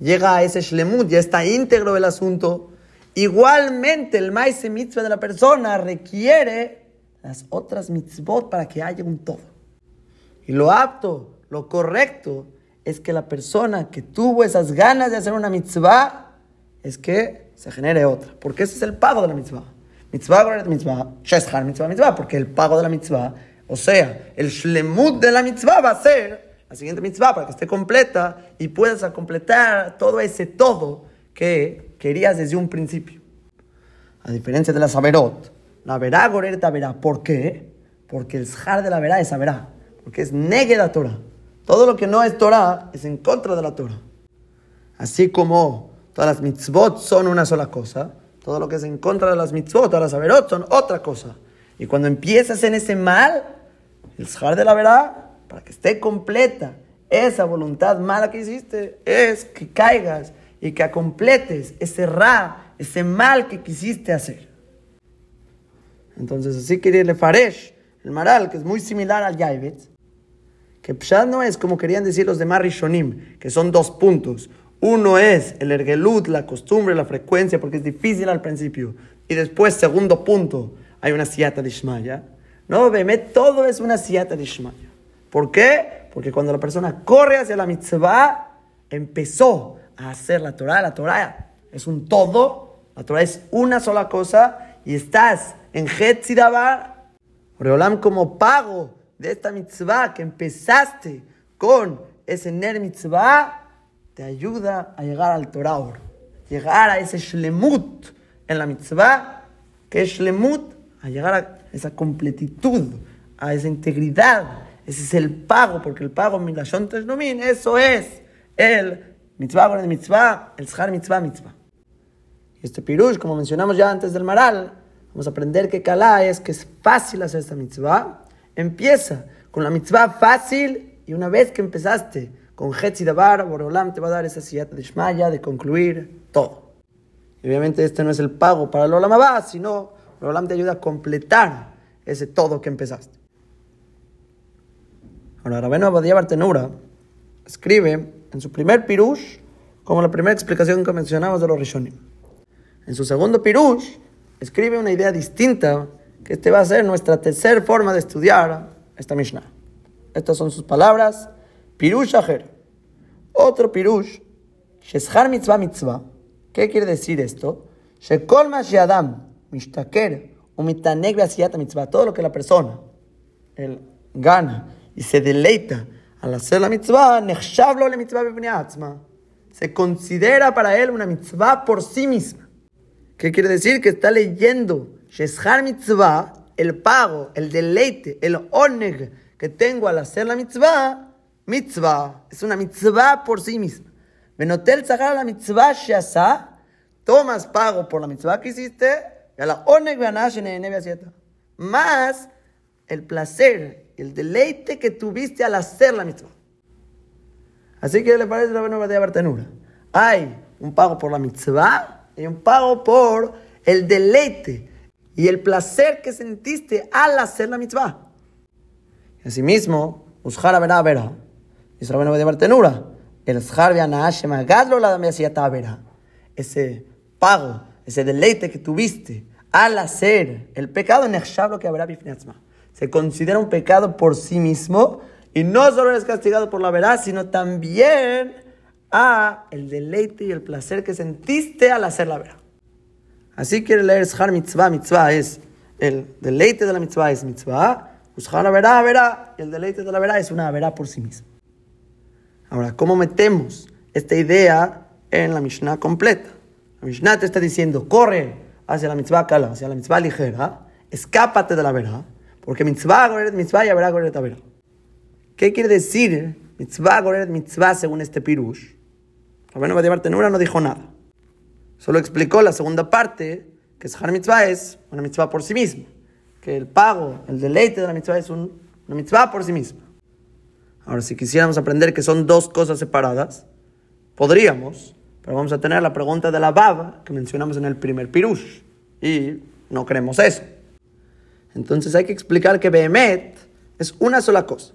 llega a ese shlemut, ya está íntegro el asunto. Igualmente, el maíz mitzvah de la persona requiere las otras mitzvot para que haya un todo. Y lo apto, lo correcto, es que la persona que tuvo esas ganas de hacer una mitzvah, es que se genere otra. Porque ese es el pago de la mitzvah. Mitzvah, mitzvah, mitzvah, mitzvah, porque el pago de la mitzvah, o sea, el shlemut de la mitzvah va a ser la siguiente mitzvah para que esté completa y puedas completar todo ese todo que querías desde un principio. A diferencia de la saberot, la verá gorerta verá. ¿Por qué? Porque el shar de la verá es verá. Porque es negue la Torah. Todo lo que no es Torah es en contra de la Torah. Así como todas las mitzvot son una sola cosa, todo lo que es en contra de las mitzvot, todas las saberot son otra cosa. Y cuando empiezas en ese mal, el shar de la verá para que esté completa esa voluntad mala que hiciste, es que caigas y que completes ese ra, ese mal que quisiste hacer. Entonces, así que le Faresh, el Maral, que es muy similar al Yaivetz, que Pshad no es como querían decir los demás Rishonim, que son dos puntos. Uno es el ergelut, la costumbre, la frecuencia, porque es difícil al principio. Y después, segundo punto, hay una siata de Ishmaya. No, veme, todo es una siata de Ishmaya. ¿Por qué? Porque cuando la persona corre hacia la mitzvah, empezó a hacer la Torah. La Torah es un todo. la Torah es una sola cosa y estás en Hetzidabar, Oreolam como pago de esta mitzvah que empezaste con ese Ner mitzvah, te ayuda a llegar al Torah, llegar a ese Shlemut en la mitzvah, que es Shlemut, a llegar a esa completitud, a esa integridad. Ese es el pago, porque el pago, Milashon Teshlumin, eso es el mitzvah, el mitzvah, el mitzvah, mitzvah. Y este pirush, como mencionamos ya antes del maral, vamos a aprender que Kalá es que es fácil hacer esta mitzvah. Empieza con la mitzvah fácil y una vez que empezaste con Hetzi Dabar, Borolam te va a dar esa sillata de Shmaya de concluir todo. Y obviamente este no es el pago para el Olam sino Borolam te ayuda a completar ese todo que empezaste. Ahora, Rabenu Abadía Bartenura escribe en su primer pirush, como la primera explicación que mencionamos de los Rishonim. En su segundo pirush, escribe una idea distinta, que este va a ser nuestra tercera forma de estudiar esta Mishnah. Estas son sus palabras. Pirush Aher. Otro pirush. Sheshar mitzvah mitzvah. ¿Qué quiere decir esto? Shekol adam mishtaker umitaneg mitzvah. Todo lo que la persona él gana y se deleita al hacer la mitzvah, le mitzvah se considera para él una mitzvah por sí misma. ¿Qué quiere decir? Que está leyendo Mitzvah, el pago, el deleite, el oneg que tengo al hacer la mitzvah, mitzvah, es una mitzvah por sí misma. Venotel Zahar la mitzvah Shasa, tomas pago por la mitzvah que hiciste, y a la oneg más el placer, el deleite que tuviste al hacer la mitzvah. Así que le parece la buena de Bartenura. Hay un pago por la mitzvah hay un pago por el deleite y el placer que sentiste al hacer la mitzvah. Y asimismo, Ushara verá verá. Israel no de tenura. El Shar gadlo la verá. Ese pago, ese deleite que tuviste al hacer el pecado, lo que habrá se considera un pecado por sí mismo y no solo eres castigado por la verá, sino también a el deleite y el placer que sentiste al hacer la vera. Así quiere leer Shar Mitzvah. Mitzvah es el deleite de la mitzvah es mitzvah. Ushar la verá, verá. Y el deleite de la verá es una verá por sí misma. Ahora, ¿cómo metemos esta idea en la Mishnah completa? La Mishnah te está diciendo, corre hacia la mitzvah kala, hacia la mitzvah ligera, escápate de la verá, porque mitzvah, goret mitzvah y verá, goret verá. ¿Qué quiere decir mitzvah, goret mitzvah según este pirush? Rabenu Badibar Tenura no dijo nada. Solo explicó la segunda parte, que Shar Mitzvah es una mitzvah por sí misma. Que el pago, el deleite de la mitzvah es una mitzvah por sí misma. Ahora, si quisiéramos aprender que son dos cosas separadas, podríamos, pero vamos a tener la pregunta de la baba que mencionamos en el primer pirush. Y no creemos eso. Entonces hay que explicar que Behemet es una sola cosa.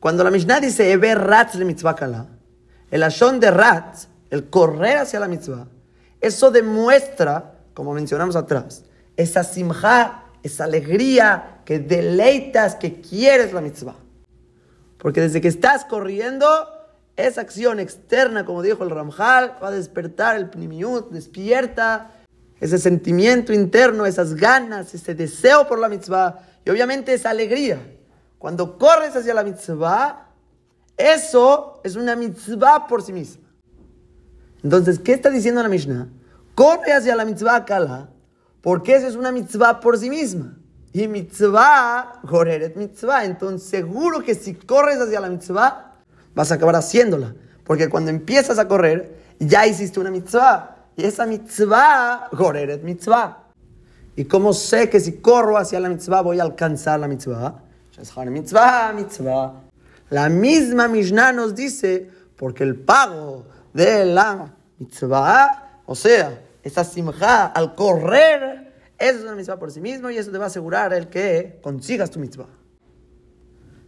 Cuando la Mishnah dice Eber Ratz le mitzvah kala, el ashon de rat, el correr hacia la mitzvah, eso demuestra, como mencionamos atrás, esa simja, esa alegría que deleitas, que quieres la mitzvah. Porque desde que estás corriendo, esa acción externa, como dijo el Ramjal, va a despertar el pnimiut, despierta ese sentimiento interno, esas ganas, ese deseo por la mitzvah y obviamente esa alegría. Cuando corres hacia la mitzvah, eso es una mitzvah por sí misma. Entonces, ¿qué está diciendo la Mishnah? Corre hacia la mitzvah kala, porque eso es una mitzvah por sí misma. Y mitzvah, goreret mitzvah. Entonces, seguro que si corres hacia la mitzvah, vas a acabar haciéndola. Porque cuando empiezas a correr, ya hiciste una mitzvah. Y esa mitzvah, goreret mitzvah. ¿Y cómo sé que si corro hacia la mitzvah voy a alcanzar la mitzvah? Mitzvah, mitzvah. La misma Mishnah nos dice, porque el pago de la mitzvah, o sea, esa simja al correr, eso es una mitzvah por sí mismo y eso te va a asegurar el que consigas tu mitzvah.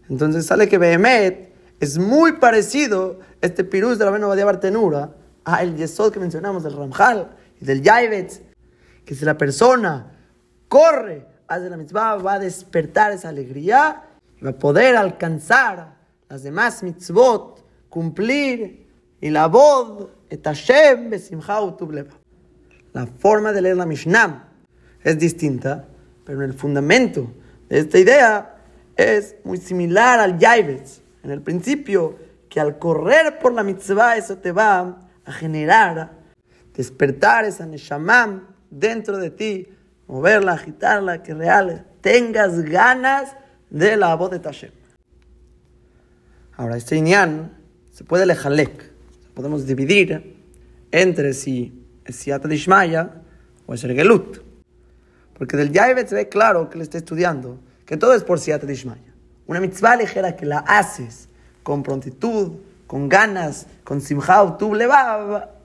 Entonces sale que Behemet es muy parecido, este pirús de la Beno de Bartenura, a el yesod que mencionamos del Ramjal y del Yaivetz, que si la persona corre hacia la mitzvah va a despertar esa alegría y va a poder alcanzar las demás mitzvot, cumplir y la voz, et Hashem la forma de leer la Mishnah es distinta, pero el fundamento de esta idea es muy similar al Yaivetz. En el principio, que al correr por la mitzvah, eso te va a generar, despertar esa Neshamam dentro de ti, moverla, agitarla, que real tengas ganas de la voz de Tashem. Ahora, este inyan se puede lejalek, podemos dividir entre si es Siata Dishmaya o es el Gelut. Porque del Yaivet se ve claro que le está estudiando que todo es por Siata Dishmaya. Una mitzvah ligera que la haces con prontitud, con ganas, con simjau tu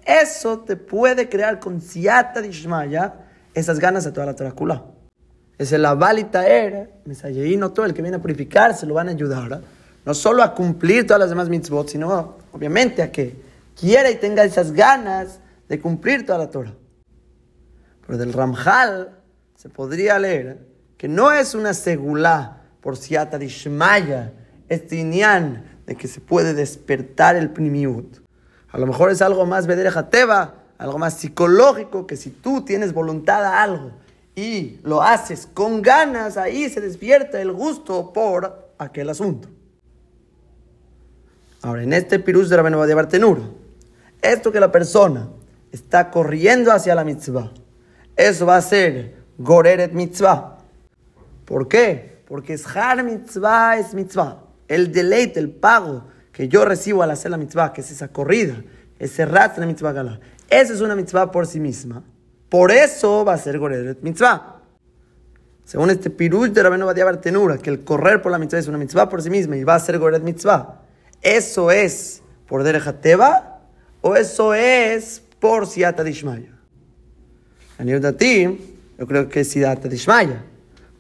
eso te puede crear con Siata Dishmaya esas ganas a toda la Torah Es el Abalita Er, no todo el que viene a purificar, se lo van a ayudar. No solo a cumplir todas las demás mitzvot, sino obviamente a que quiera y tenga esas ganas de cumplir toda la Torah. Pero del Ramjal se podría leer que no es una segulá por siata dishmaya, este inyan de que se puede despertar el primiut. A lo mejor es algo más teba, algo más psicológico, que si tú tienes voluntad a algo y lo haces con ganas, ahí se despierta el gusto por aquel asunto. Ahora, en este pirus de Rabenu Badia Bartenuro, esto que la persona está corriendo hacia la mitzvah, eso va a ser goreret mitzvah. ¿Por qué? Porque es har mitzvah es mitzvah. El deleite, el pago que yo recibo al hacer la mitzvah, que es esa corrida, ese rat la mitzvah gala. Eso es una mitzvah por sí misma. Por eso va a ser goreret mitzvah. Según este pirush de Rabenu Badia Bartenura, que el correr por la mitzvah es una mitzvah por sí misma y va a ser goreret mitzvah. Eso es por derejateva o eso es por Siata Dishmaya. A nivel de ti, yo creo que es Siata Dishmaya,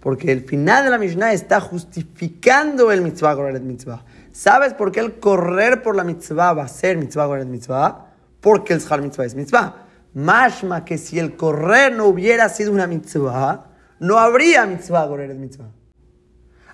porque el final de la Mishnah está justificando el mitzvah Goret mitzvah. ¿Sabes por qué el correr por la mitzvah va a ser mitzvah Goret mitzvah? Porque el Shal mitzvah es mitzvah. Mashma que si el correr no hubiera sido una mitzvah, no habría mitzvah Goret mitzvah.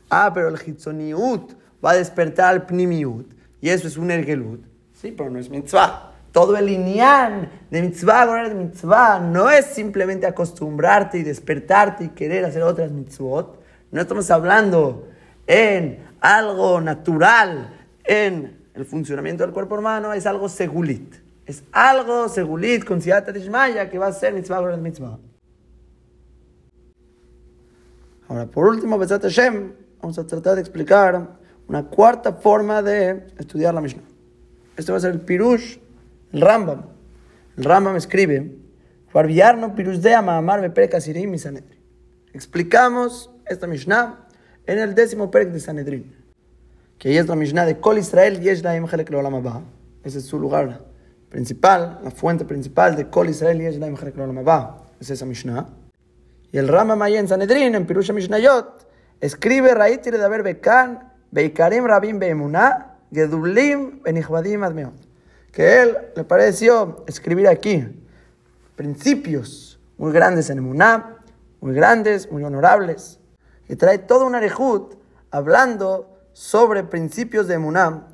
Ah, pero el Hitzoniut va a despertar al Pnimiut, y eso es un Ergelut. Sí, pero no es mitzvah. Todo el lineal de mitzvah, de mitzvah, no es simplemente acostumbrarte y despertarte y querer hacer otras mitzvot. No estamos hablando en algo natural, en el funcionamiento del cuerpo humano, es algo segulit. Es algo segulit con siata de que va a ser mitzvah, de mitzvah. Ahora, por último, Besat Hashem, vamos a tratar de explicar una cuarta forma de estudiar la Mishnah. Este va a ser el pirush el Rambam. El Rambam escribe, Explicamos esta Mishnah en el décimo Perek de Sanedrin, que es la Mishnah de Kol Israel Yesh Laim Chelek Leolam Ese es su lugar principal, la fuente principal de Kol Israel Yesh Laim Chelek Leolam Es esa Mishnah. Y el Rambam ahí en Sanedrin, en Pirusha Mishnayot, escribe Raítir de haber Bekan, Beikarim Rabim Beemunah, Gedublim Benichvadim Admeot que él le pareció escribir aquí. Principios muy grandes en Emuná, muy grandes, muy honorables, y trae todo un arejut hablando sobre principios de Emuná,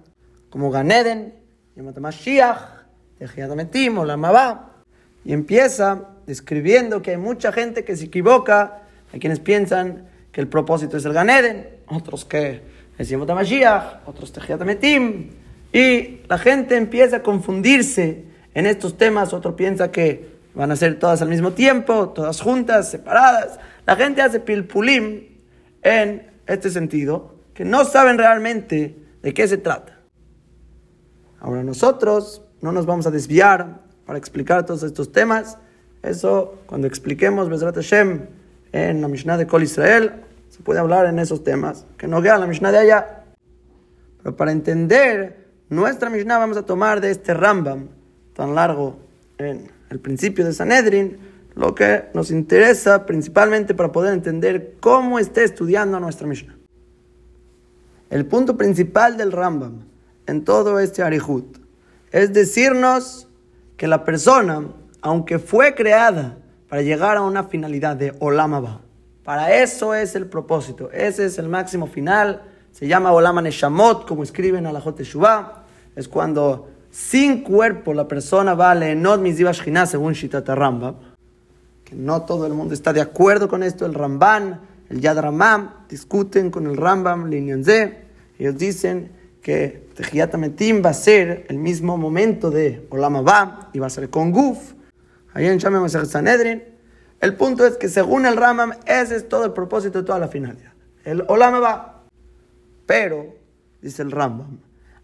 como Ganeden, Yamatamashiyah, Yadametim o la y empieza describiendo que hay mucha gente que se equivoca, hay quienes piensan que el propósito es el Ganeden, otros que es Yamatamashiyah, otros Tejiatametim, y la gente empieza a confundirse en estos temas. Otro piensa que van a ser todas al mismo tiempo, todas juntas, separadas. La gente hace pilpulim en este sentido, que no saben realmente de qué se trata. Ahora nosotros no nos vamos a desviar para explicar todos estos temas. Eso, cuando expliquemos Bezrat Hashem en la Mishnah de Kol Israel, se puede hablar en esos temas, que no queda la Mishnah de allá. Pero para entender nuestra Mishnah vamos a tomar de este Rambam tan largo en el principio de Sanedrin, lo que nos interesa principalmente para poder entender cómo está estudiando nuestra Mishnah. El punto principal del Rambam en todo este Arihut es decirnos que la persona, aunque fue creada para llegar a una finalidad de Olamaba, para eso es el propósito, ese es el máximo final se llama Olama Neshamot, como escriben a la Jote Es cuando sin cuerpo la persona va a Leenot según Shitat Ramba. que no todo el mundo está de acuerdo con esto. El Ramban, el Yad Ramam, discuten con el Rambam, Z. Ellos dicen que Tejiyat va a ser el mismo momento de Olam Abba y va a ser con Guf. Ahí en Shamem Sanedrin. El punto es que según el Rambam, ese es todo el propósito de toda la finalidad. El Olam Abba. Pero, dice el Rambam,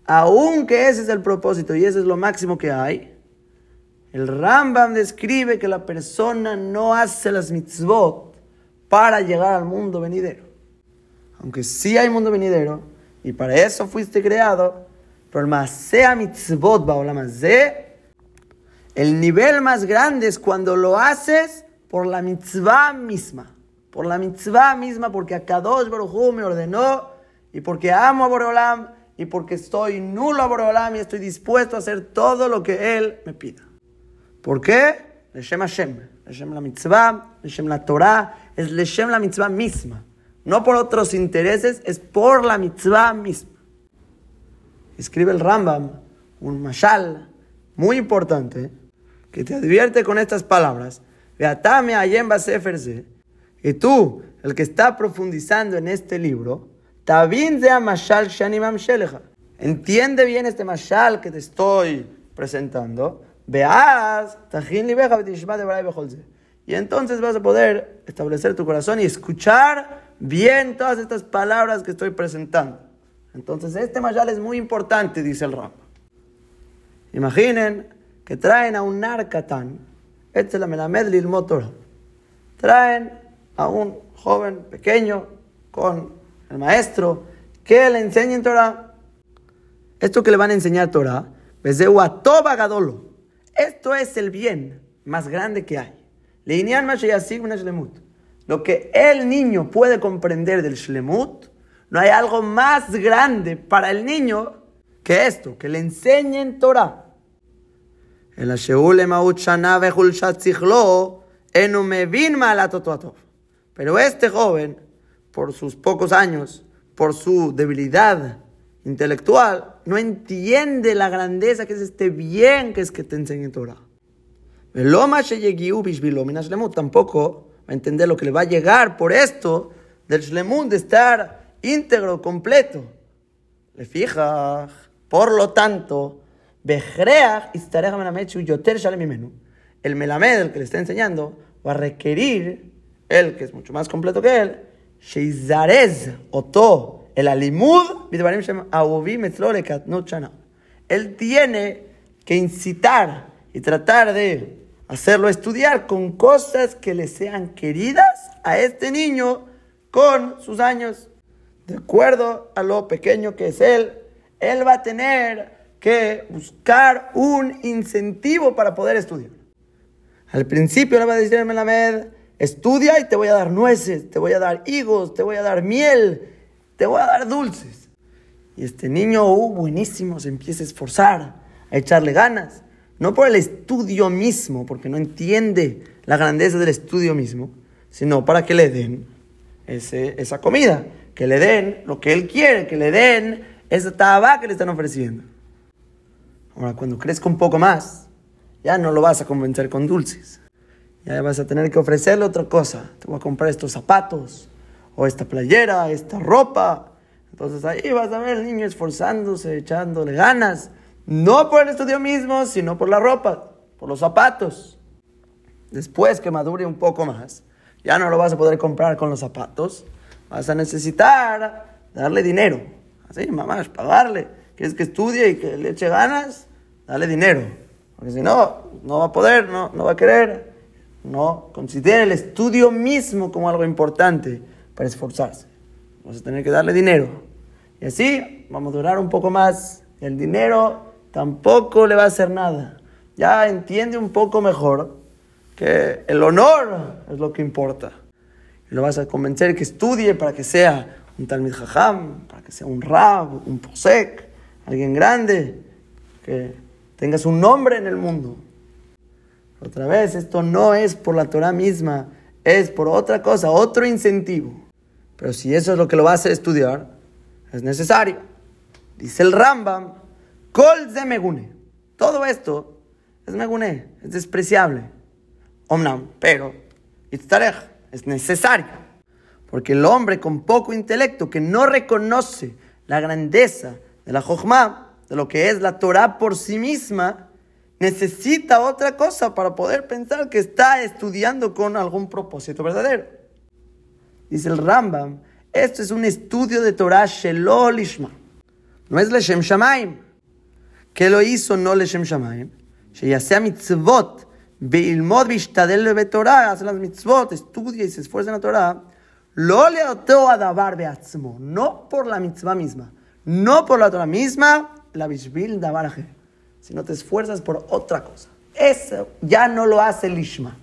aunque ese es el propósito y ese es lo máximo que hay, el Rambam describe que la persona no hace las mitzvot para llegar al mundo venidero. Aunque sí hay mundo venidero, y para eso fuiste creado, pero el sea mitzvot el nivel más grande es cuando lo haces por la mitzvah misma. Por la mitzvah misma, porque a Kadosh Baruj me ordenó, y porque amo a Boreolam, y porque estoy nulo a Boreolam y estoy dispuesto a hacer todo lo que Él me pida. ¿Por qué? Leshem Hashem. Leshem la mitzvah, Leshem la Torah, es Leshem la mitzvah misma. No por otros intereses, es por la mitzvah misma. Escribe el Rambam, un mashal muy importante, que te advierte con estas palabras. Veatame ayem seferse. Y tú, el que está profundizando en este libro, tabin de mashal shanimam shelecha. Entiende bien este mashal que te estoy presentando Veas, y entonces vas a poder establecer tu corazón y escuchar bien todas estas palabras que estoy presentando. Entonces este mayal es muy importante, dice el Rab. Imaginen que traen a un narcatán, este la melamed motor. Traen a un joven pequeño con el maestro que le enseñen Torah. Esto que le van a enseñar Torah, esto es el bien más grande que hay. Lo que el niño puede comprender del Shlemut, no hay algo más grande para el niño que esto, que le enseñen Torah. Pero este joven, por sus pocos años, por su debilidad intelectual no entiende la grandeza que es este bien que es que te enseñe Torah. Tampoco va a entender lo que le va a llegar por esto del Shlemut de estar íntegro, completo. Le fija, por lo tanto, el melamed, el que le está enseñando, va a requerir, él que es mucho más completo que él, Oto, el alimud, él tiene que incitar y tratar de hacerlo estudiar con cosas que le sean queridas a este niño con sus años. De acuerdo a lo pequeño que es él, él va a tener que buscar un incentivo para poder estudiar. Al principio le va a decir a Melamed, estudia y te voy a dar nueces, te voy a dar higos, te voy a dar miel, te voy a dar dulces. Y este niño, uh, buenísimo, se empieza a esforzar, a echarle ganas. No por el estudio mismo, porque no entiende la grandeza del estudio mismo, sino para que le den ese, esa comida, que le den lo que él quiere, que le den esa tabaca que le están ofreciendo. Ahora, cuando crezca un poco más, ya no lo vas a convencer con dulces. Ya vas a tener que ofrecerle otra cosa. Te voy a comprar estos zapatos, o esta playera, esta ropa. Entonces ahí vas a ver el niño esforzándose, echándole ganas, no por el estudio mismo, sino por la ropa, por los zapatos. Después que madure un poco más, ya no lo vas a poder comprar con los zapatos, vas a necesitar darle dinero. Así, mamá, pagarle. ¿Quieres que estudie y que le eche ganas? Dale dinero. Porque si no, no va a poder, no, no va a querer. No, considera el estudio mismo como algo importante para esforzarse. Vamos a tener que darle dinero. Y así vamos a durar un poco más. El dinero tampoco le va a hacer nada. Ya entiende un poco mejor que el honor es lo que importa. Lo vas a convencer que estudie para que sea un Talmid Jajam, para que sea un Rab, un Posek, alguien grande, que tengas un nombre en el mundo. Otra vez, esto no es por la Torah misma, es por otra cosa, otro incentivo. Pero si eso es lo que lo va a hacer estudiar, es necesario. Dice el Rambam, Kol de Megune. Todo esto es Megune, es despreciable. Omnam, pero es necesario. Porque el hombre con poco intelecto que no reconoce la grandeza de la Jochma, de lo que es la Torah por sí misma, necesita otra cosa para poder pensar que está estudiando con algún propósito verdadero. Dice el Rambam, esto es un estudio de Torah Shelolishma. No es Leshem Shamaim. que lo hizo no Leshem Shamaim? Sheyasea mitzvot, beilmod bishtadel betorah, hace las mitzvot, estudia y se esfuerza en la Torah. Lo leoteo a davar beatzmo, no por la mitzvah misma, no por la Torah misma, la bishvil davar si no te esfuerzas por otra cosa. Eso ya no lo hace el Ishma.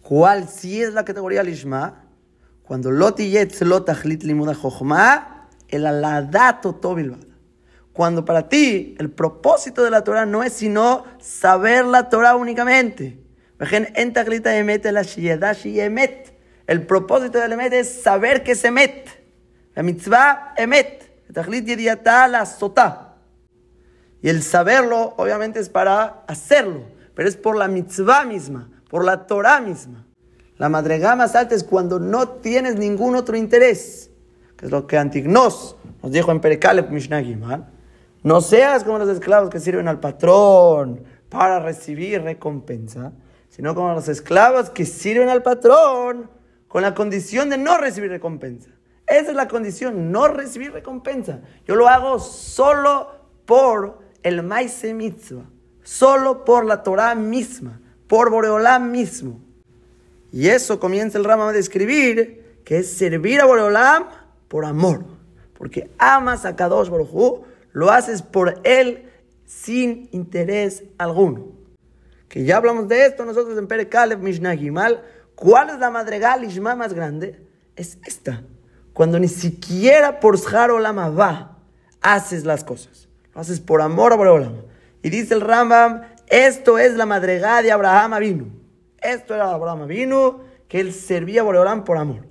¿Cuál sí es la categoría Lishma? Cuando loti yetz lot achlit limuda chokhma, el aladato tobilvad. Cuando para ti el propósito de la Torah no es sino saber la Torah únicamente. El propósito del emet es saber que se met. La mitzvah emet. la sotah. Y el saberlo, obviamente, es para hacerlo, pero es por la mitzvah misma, por la Torah misma. La madrega más alta es cuando no tienes ningún otro interés, que es lo que Antignos nos dijo en Perekalep Mishnah Gimal. No seas como los esclavos que sirven al patrón para recibir recompensa, sino como los esclavos que sirven al patrón con la condición de no recibir recompensa. Esa es la condición, no recibir recompensa. Yo lo hago solo por el Maise Mitzvah, solo por la Torah misma, por Boreolam mismo. Y eso comienza el Rama a describir que es servir a Boreolam por amor, porque amas a Kadosh Baruj lo haces por él sin interés alguno. Que ya hablamos de esto nosotros en Pere Kalef Mishnah Gimal. ¿Cuál es la madregal Ishma más grande? Es esta. Cuando ni siquiera por Shar va haces las cosas haces por amor a Boreolam. Y dice el Rambam, esto es la madregada de Abraham vino. Esto era Abraham vino, que él servía a Boreolam por amor.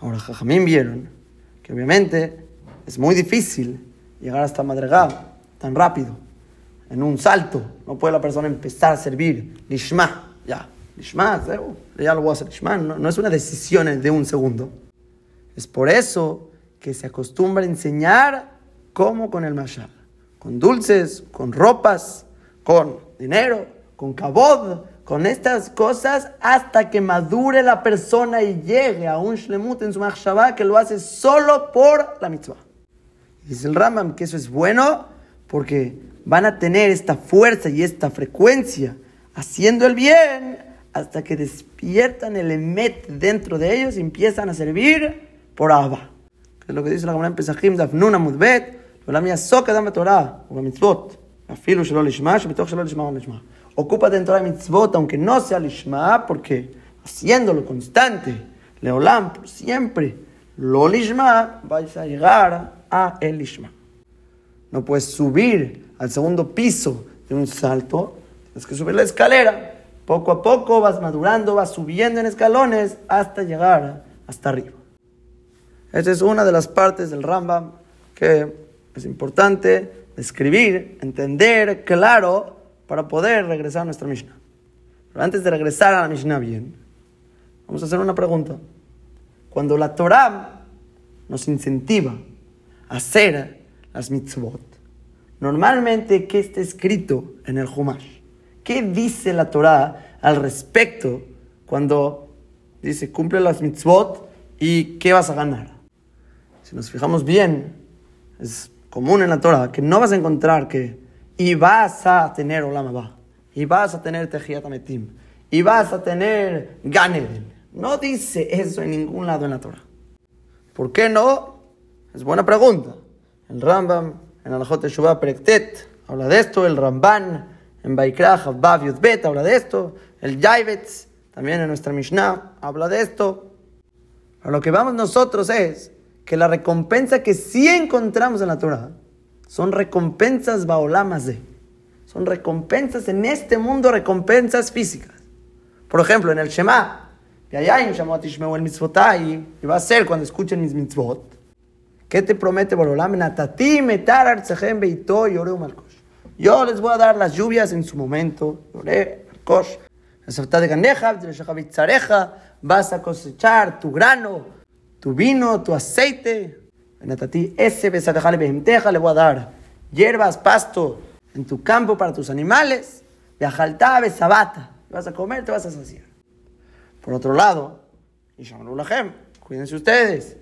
Ahora, Jajamín vieron que obviamente es muy difícil llegar a esta madregada tan rápido, en un salto. No puede la persona empezar a servir Lishma, ya. Lishma, ya lo voy a hacer Lishma. No, no es una decisión de un segundo. Es por eso que se acostumbra a enseñar como con el mashal, con dulces, con ropas, con dinero, con cabod, con estas cosas hasta que madure la persona y llegue a un shlemut en su machshavá que lo hace solo por la mitzvah. Dice el Rambam que eso es bueno porque van a tener esta fuerza y esta frecuencia haciendo el bien hasta que despiertan el emet dentro de ellos y empiezan a servir por Abba. Es lo que dice la Gemara en Pesachim, Dafnuna Mudbet, ועולם יעסוק אדם בתורה ובמצוות, אפילו שלא לשמה, שבתוך שלא לשמה או לשמה. Ocúpate en Torah y mitzvot, aunque no sea lishma, porque haciéndolo constante, leolam, por siempre, lo lishma, vais a llegar a el lishma. No puedes subir al segundo piso de un salto, tienes que subir la escalera. Poco a poco vas madurando, vas subiendo en escalones hasta llegar hasta arriba. Esa es una de las partes del Rambam que es importante escribir, entender claro para poder regresar a nuestra Mishnah. Pero antes de regresar a la Mishnah bien, vamos a hacer una pregunta. Cuando la Torah nos incentiva a hacer las mitzvot, normalmente, ¿qué está escrito en el Humash? ¿Qué dice la Torah al respecto cuando dice cumple las mitzvot y qué vas a ganar? Si nos fijamos bien, es común en la Torah, que no vas a encontrar que y vas a tener Olam y vas a tener Tejiat Ametim, y vas a tener Ganeden. No dice eso en ningún lado en la Torah. ¿Por qué no? Es buena pregunta. El Rambam, en Alajot Shuvah Perektet, habla de esto. El Ramban, en Baikrach, Bav Bet, habla de esto. El Yaivetz, también en nuestra Mishnah, habla de esto. A lo que vamos nosotros es que la recompensa que sí encontramos en la Torah son recompensas baolamas de. Son recompensas en este mundo, recompensas físicas. Por ejemplo, en el Shema, y va a ser cuando escuchen mis mitzvot. ¿Qué te promete Borolam? Yo les voy a dar las lluvias en su momento. de ganeja, vas a cosechar tu grano, tu vino, tu aceite. Ese le voy a dar hierbas, pasto en tu campo para tus animales. Viajalta, sabata. Vas a comer, te vas a saciar. Por otro lado, cuídense ustedes.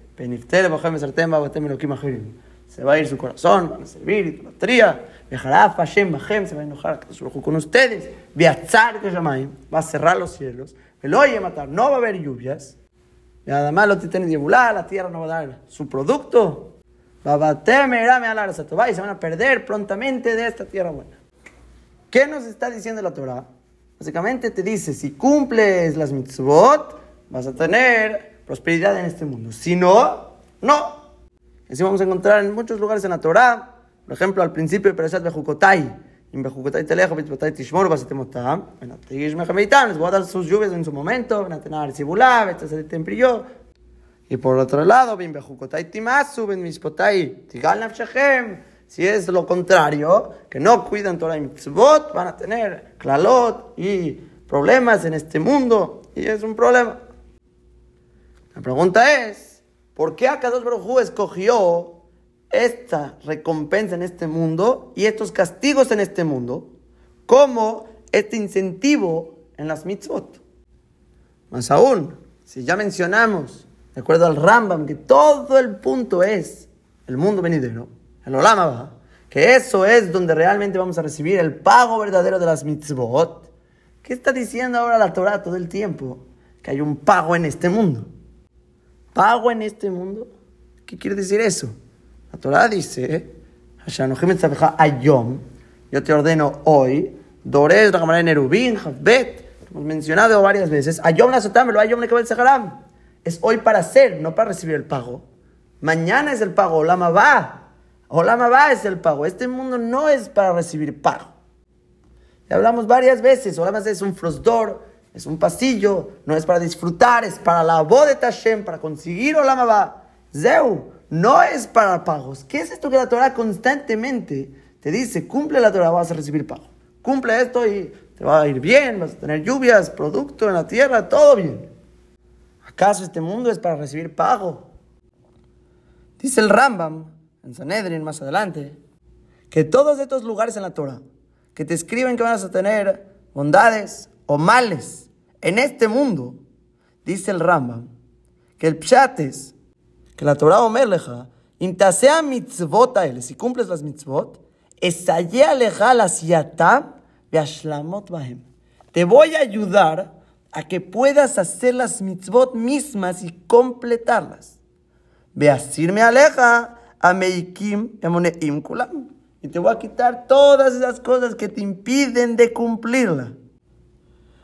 Se va a ir su corazón, van a servir, idolatría. Viajará Hashem Bajem, se va a enojar con ustedes. Viazar que llamáis, va a cerrar los cielos. El oye matar, no va a haber lluvias. Y además lo tiene diabular, la tierra no va a dar su producto. Y se van a perder prontamente de esta tierra buena. ¿Qué nos está diciendo la Torah? Básicamente te dice, si cumples las mitzvot, vas a tener prosperidad en este mundo. Si no, no. Así vamos a encontrar en muchos lugares en la Torah. Por ejemplo, al principio de Perashat Bejukotai. En Bejukotai Telejo, Bejukotai Tishmor, Basetemotam. Bueno, Tegish Mejameitam. Les voy a dar sus lluvias en su momento. Van a tener Sibulá, Betzaset Temprillo. Y por otro lado, Ben Bejukotai Timasu, Ben Mispotai Tigal Nafshechem. Si es lo contrario, que no cuidan Torah y mitzvot, van a tener klalot y problemas en este mundo. Y es un problema. La pregunta es, ¿por qué Akadosh Baruj escogió esta recompensa en este mundo y estos castigos en este mundo como este incentivo en las mitzvot? Más aún, si ya mencionamos, de acuerdo al Rambam, que todo el punto es el mundo venidero, el Olama va, que eso es donde realmente vamos a recibir el pago verdadero de las mitzvot. ¿Qué está diciendo ahora la Torah todo el tiempo? Que hay un pago en este mundo. ¿Pago en este mundo? ¿Qué quiere decir eso? La Torah dice, yo te ordeno hoy, Dores, Nerubin, Javbet, hemos mencionado varias veces, Ayom lo Ayom Es hoy para hacer, no para recibir el pago. Mañana es el pago, Olama va. Olama va es el pago. Este mundo no es para recibir pago. Ya hablamos varias veces, Olama es un frosdor, es un pasillo, no es para disfrutar, es para la voz de Tashem, para conseguir Olama va. Zeu, no es para pagos. ¿Qué es esto que la Torah constantemente te dice? Cumple la Torah, vas a recibir pago. Cumple esto y te va a ir bien, vas a tener lluvias, producto en la tierra, todo bien. ¿Acaso este mundo es para recibir pago? Dice el Rambam, en Sanedrin más adelante, que todos estos lugares en la Torah que te escriben que vas a tener bondades o males en este mundo, dice el Rambam, que el pshates, que la Torah omerleja, intasea mitzvot a él, si cumples las mitzvot, esayea leja la siatam ashlamot bahem. Te voy a ayudar a que puedas hacer las mitzvot mismas y completarlas. Ve a me aleja a meikim emoneim kulam. Y te voy a quitar todas esas cosas que te impiden de cumplirla. Adam y mitzvot, lo que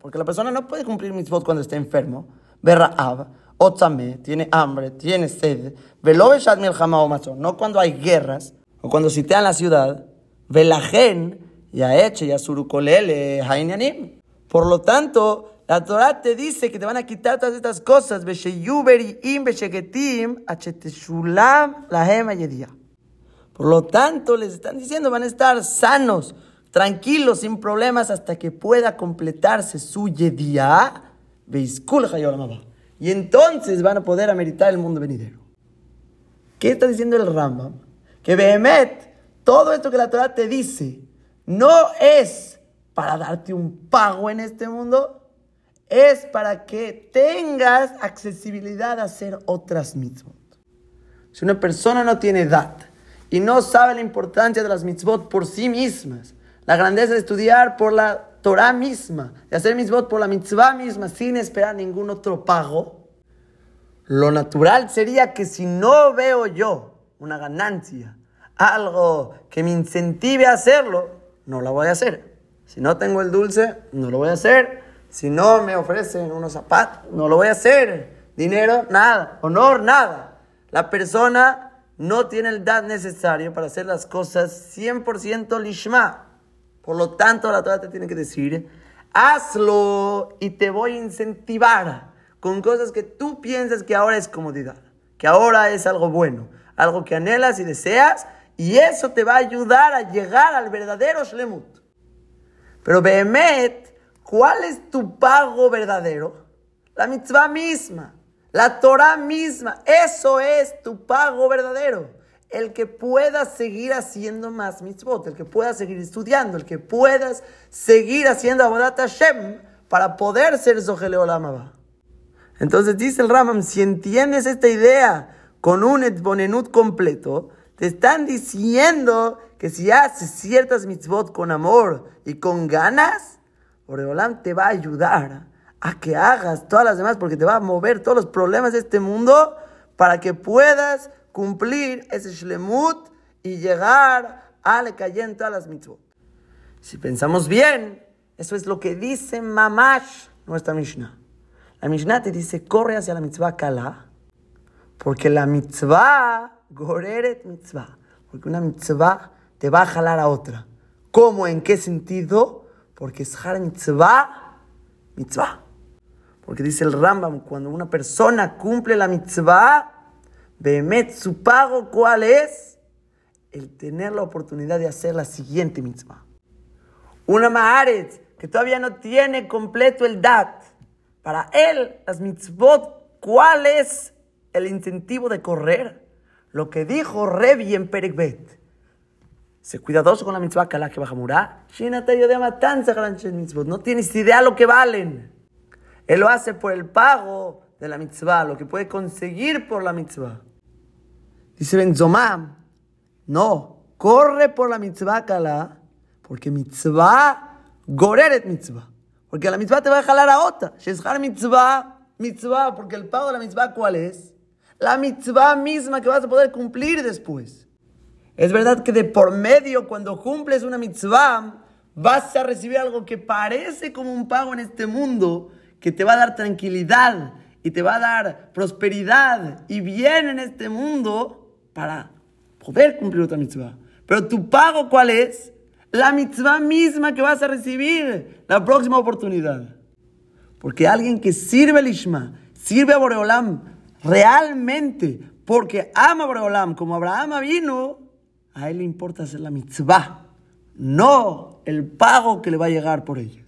Porque la persona no puede cumplir mitzvot cuando está enfermo. Berra'ab, otzame, tiene hambre, tiene sed. No cuando hay guerras o cuando sitean la ciudad. Velajen, ya eche, ya surukolele, hainyanim. Por lo tanto, la Torah te dice que te van a quitar todas estas cosas. Por lo tanto, les están diciendo, van a estar sanos, tranquilos, sin problemas, hasta que pueda completarse su yediyah. Y entonces van a poder ameritar el mundo venidero. ¿Qué está diciendo el Rambam? Que Behemet, todo esto que la Torah te dice, no es para darte un pago en este mundo, es para que tengas accesibilidad a hacer otras mitzvot. Si una persona no tiene edad y no sabe la importancia de las mitzvot por sí mismas, la grandeza de estudiar por la Torah misma, de hacer mitzvot por la mitzvah misma sin esperar ningún otro pago, lo natural sería que si no veo yo una ganancia, algo que me incentive a hacerlo, no lo voy a hacer. Si no tengo el dulce, no lo voy a hacer. Si no me ofrecen unos zapatos, no lo voy a hacer. Dinero, nada. Honor, nada. La persona no tiene el edad necesario para hacer las cosas 100% lishma. Por lo tanto, la Torah te tiene que decir, hazlo y te voy a incentivar con cosas que tú piensas que ahora es comodidad, que ahora es algo bueno, algo que anhelas y deseas, y eso te va a ayudar a llegar al verdadero Shlemut. Pero Behemet, ¿cuál es tu pago verdadero? La mitzvah misma, la Torah misma. Eso es tu pago verdadero. El que puedas seguir haciendo más mitzvot, el que puedas seguir estudiando, el que puedas seguir haciendo Abodat Hashem para poder ser Zohele Olamaba. Entonces dice el Ramam, si entiendes esta idea con un etbonenut completo, te están diciendo que si haces ciertas mitzvot con amor y con ganas, Oreolam te va a ayudar a que hagas todas las demás, porque te va a mover todos los problemas de este mundo para que puedas cumplir ese shlemut y llegar a le en todas las mitzvot. Si pensamos bien, eso es lo que dice Mamash, nuestra Mishnah. La Mishnah te dice, corre hacia la mitzvah kala, porque la mitzvah, goreret mitzvah, porque una mitzvah te va a jalar a otra. ¿Cómo? ¿En qué sentido? Porque es har mitzvah, mitzvah. Porque dice el Rambam, cuando una persona cumple la mitzvah, Behemet, su pago, ¿cuál es? El tener la oportunidad de hacer la siguiente mitzvah. Una Maharet que todavía no tiene completo el dat. Para él, las mitzvot, ¿cuál es el incentivo de correr? Lo que dijo Revi en Perekbet. Sé cuidadoso con la mitzvah que que baja de matanza No tienes idea lo que valen. Él lo hace por el pago de la mitzvah, lo que puede conseguir por la mitzvah. Dice Benzomam, no, corre por la mitzvah kala, porque mitzvah goreret mitzvah. Porque la mitzvah te va a jalar a otra. Sheshar mitzvah, mitzvah, porque el pago de la mitzvah, ¿cuál es? La mitzvah misma que vas a poder cumplir después. Es verdad que de por medio, cuando cumples una mitzvah, vas a recibir algo que parece como un pago en este mundo, que te va a dar tranquilidad y te va a dar prosperidad y bien en este mundo para poder cumplir otra mitzvah. Pero tu pago, ¿cuál es? La mitzvah misma que vas a recibir la próxima oportunidad. Porque alguien que sirve al Ishma, sirve a Boreolam realmente, porque ama a Boreolam como Abraham vino, a él le importa hacer la mitzvah, no el pago que le va a llegar por ella.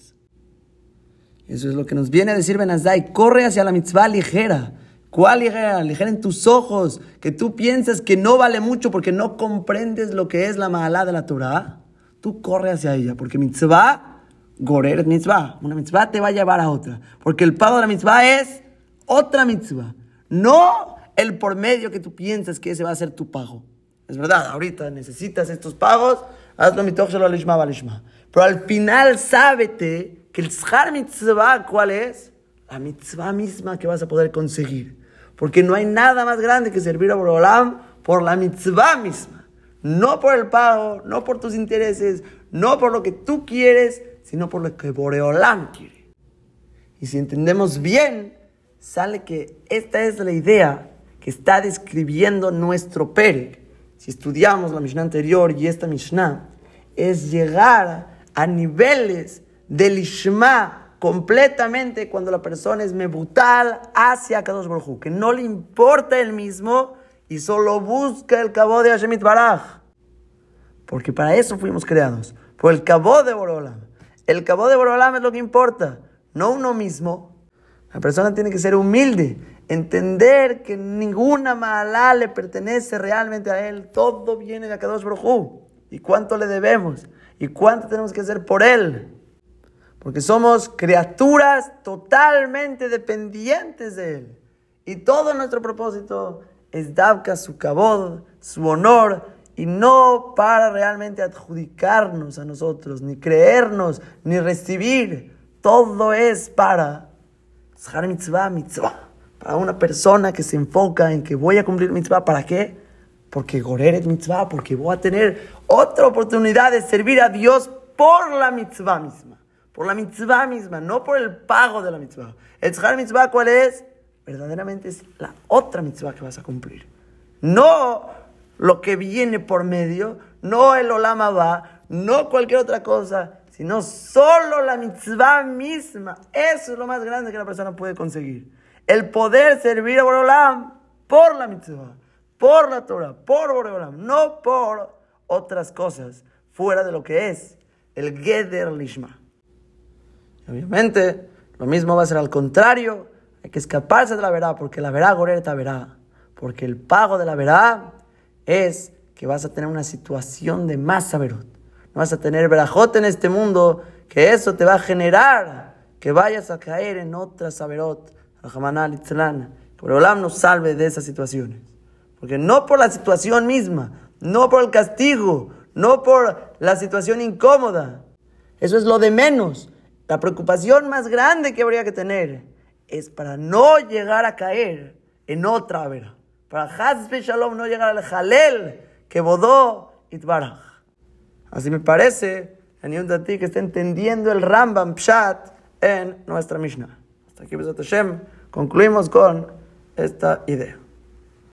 Eso es lo que nos viene a decir Benazai. Corre hacia la mitzvah ligera. ¿Cuál ligera? Ligera en tus ojos. Que tú piensas que no vale mucho porque no comprendes lo que es la mahalá de la Torah. Tú corre hacia ella. Porque mitzvah, gorer mitzvah. Una mitzvah te va a llevar a otra. Porque el pago de la mitzvah es otra mitzvah. No el por medio que tú piensas que ese va a ser tu pago. Es verdad, ahorita necesitas estos pagos. Hazlo mitoch shelo lishma Pero al final, sábete el Shar Mitzvah, ¿cuál es? La mitzvah misma que vas a poder conseguir. Porque no hay nada más grande que servir a Borolam por la mitzvah misma. No por el pago, no por tus intereses, no por lo que tú quieres, sino por lo que Boreolam quiere. Y si entendemos bien, sale que esta es la idea que está describiendo nuestro Perek. Si estudiamos la Mishnah anterior y esta Mishnah, es llegar a niveles del Ishma completamente cuando la persona es mebutal hacia Kadosh Baruj que no le importa el mismo y solo busca el cabo de Hashemit Baraj. Porque para eso fuimos creados, por el cabo de Borolam. El cabo de Borolam es lo que importa, no uno mismo. La persona tiene que ser humilde, entender que ninguna mala le pertenece realmente a él. Todo viene de Kadosh Baruj ¿Y cuánto le debemos? ¿Y cuánto tenemos que hacer por él? Porque somos criaturas totalmente dependientes de Él. Y todo nuestro propósito es Dabka su cabod, su honor, y no para realmente adjudicarnos a nosotros, ni creernos, ni recibir. Todo es para mitzvah, mitzvah. Para una persona que se enfoca en que voy a cumplir mitzvah, ¿para qué? Porque Goreret mitzvah, porque voy a tener otra oportunidad de servir a Dios por la mitzvah misma por la mitzvah misma, no por el pago de la mitzvah. El tzahar mitzvah, ¿cuál es? Verdaderamente es la otra mitzvah que vas a cumplir. No lo que viene por medio, no el olama va, no cualquier otra cosa, sino solo la mitzvah misma. Eso es lo más grande que la persona puede conseguir. El poder servir a Boreolam por la mitzvah, por la Torah, por Boreolam, no por otras cosas fuera de lo que es el Geder Lishma. Obviamente, lo mismo va a ser al contrario. Hay que escaparse de la verdad, porque la verdad goreta verá. Porque el pago de la verdad es que vas a tener una situación de más saberot. No vas a tener verajot en este mundo, que eso te va a generar que vayas a caer en otra saberot. Al Que Olam nos salve de esas situaciones. Porque no por la situación misma, no por el castigo, no por la situación incómoda. Eso es lo de menos. La preocupación más grande que habría que tener es para no llegar a caer en otra vera. Para Hazbe Shalom no llegar al Jalel que bodó Itbaraj. Así me parece, a ti que está entendiendo el Rambam Pshat en nuestra Mishnah. Hasta aquí, Besat Hashem, concluimos con esta idea.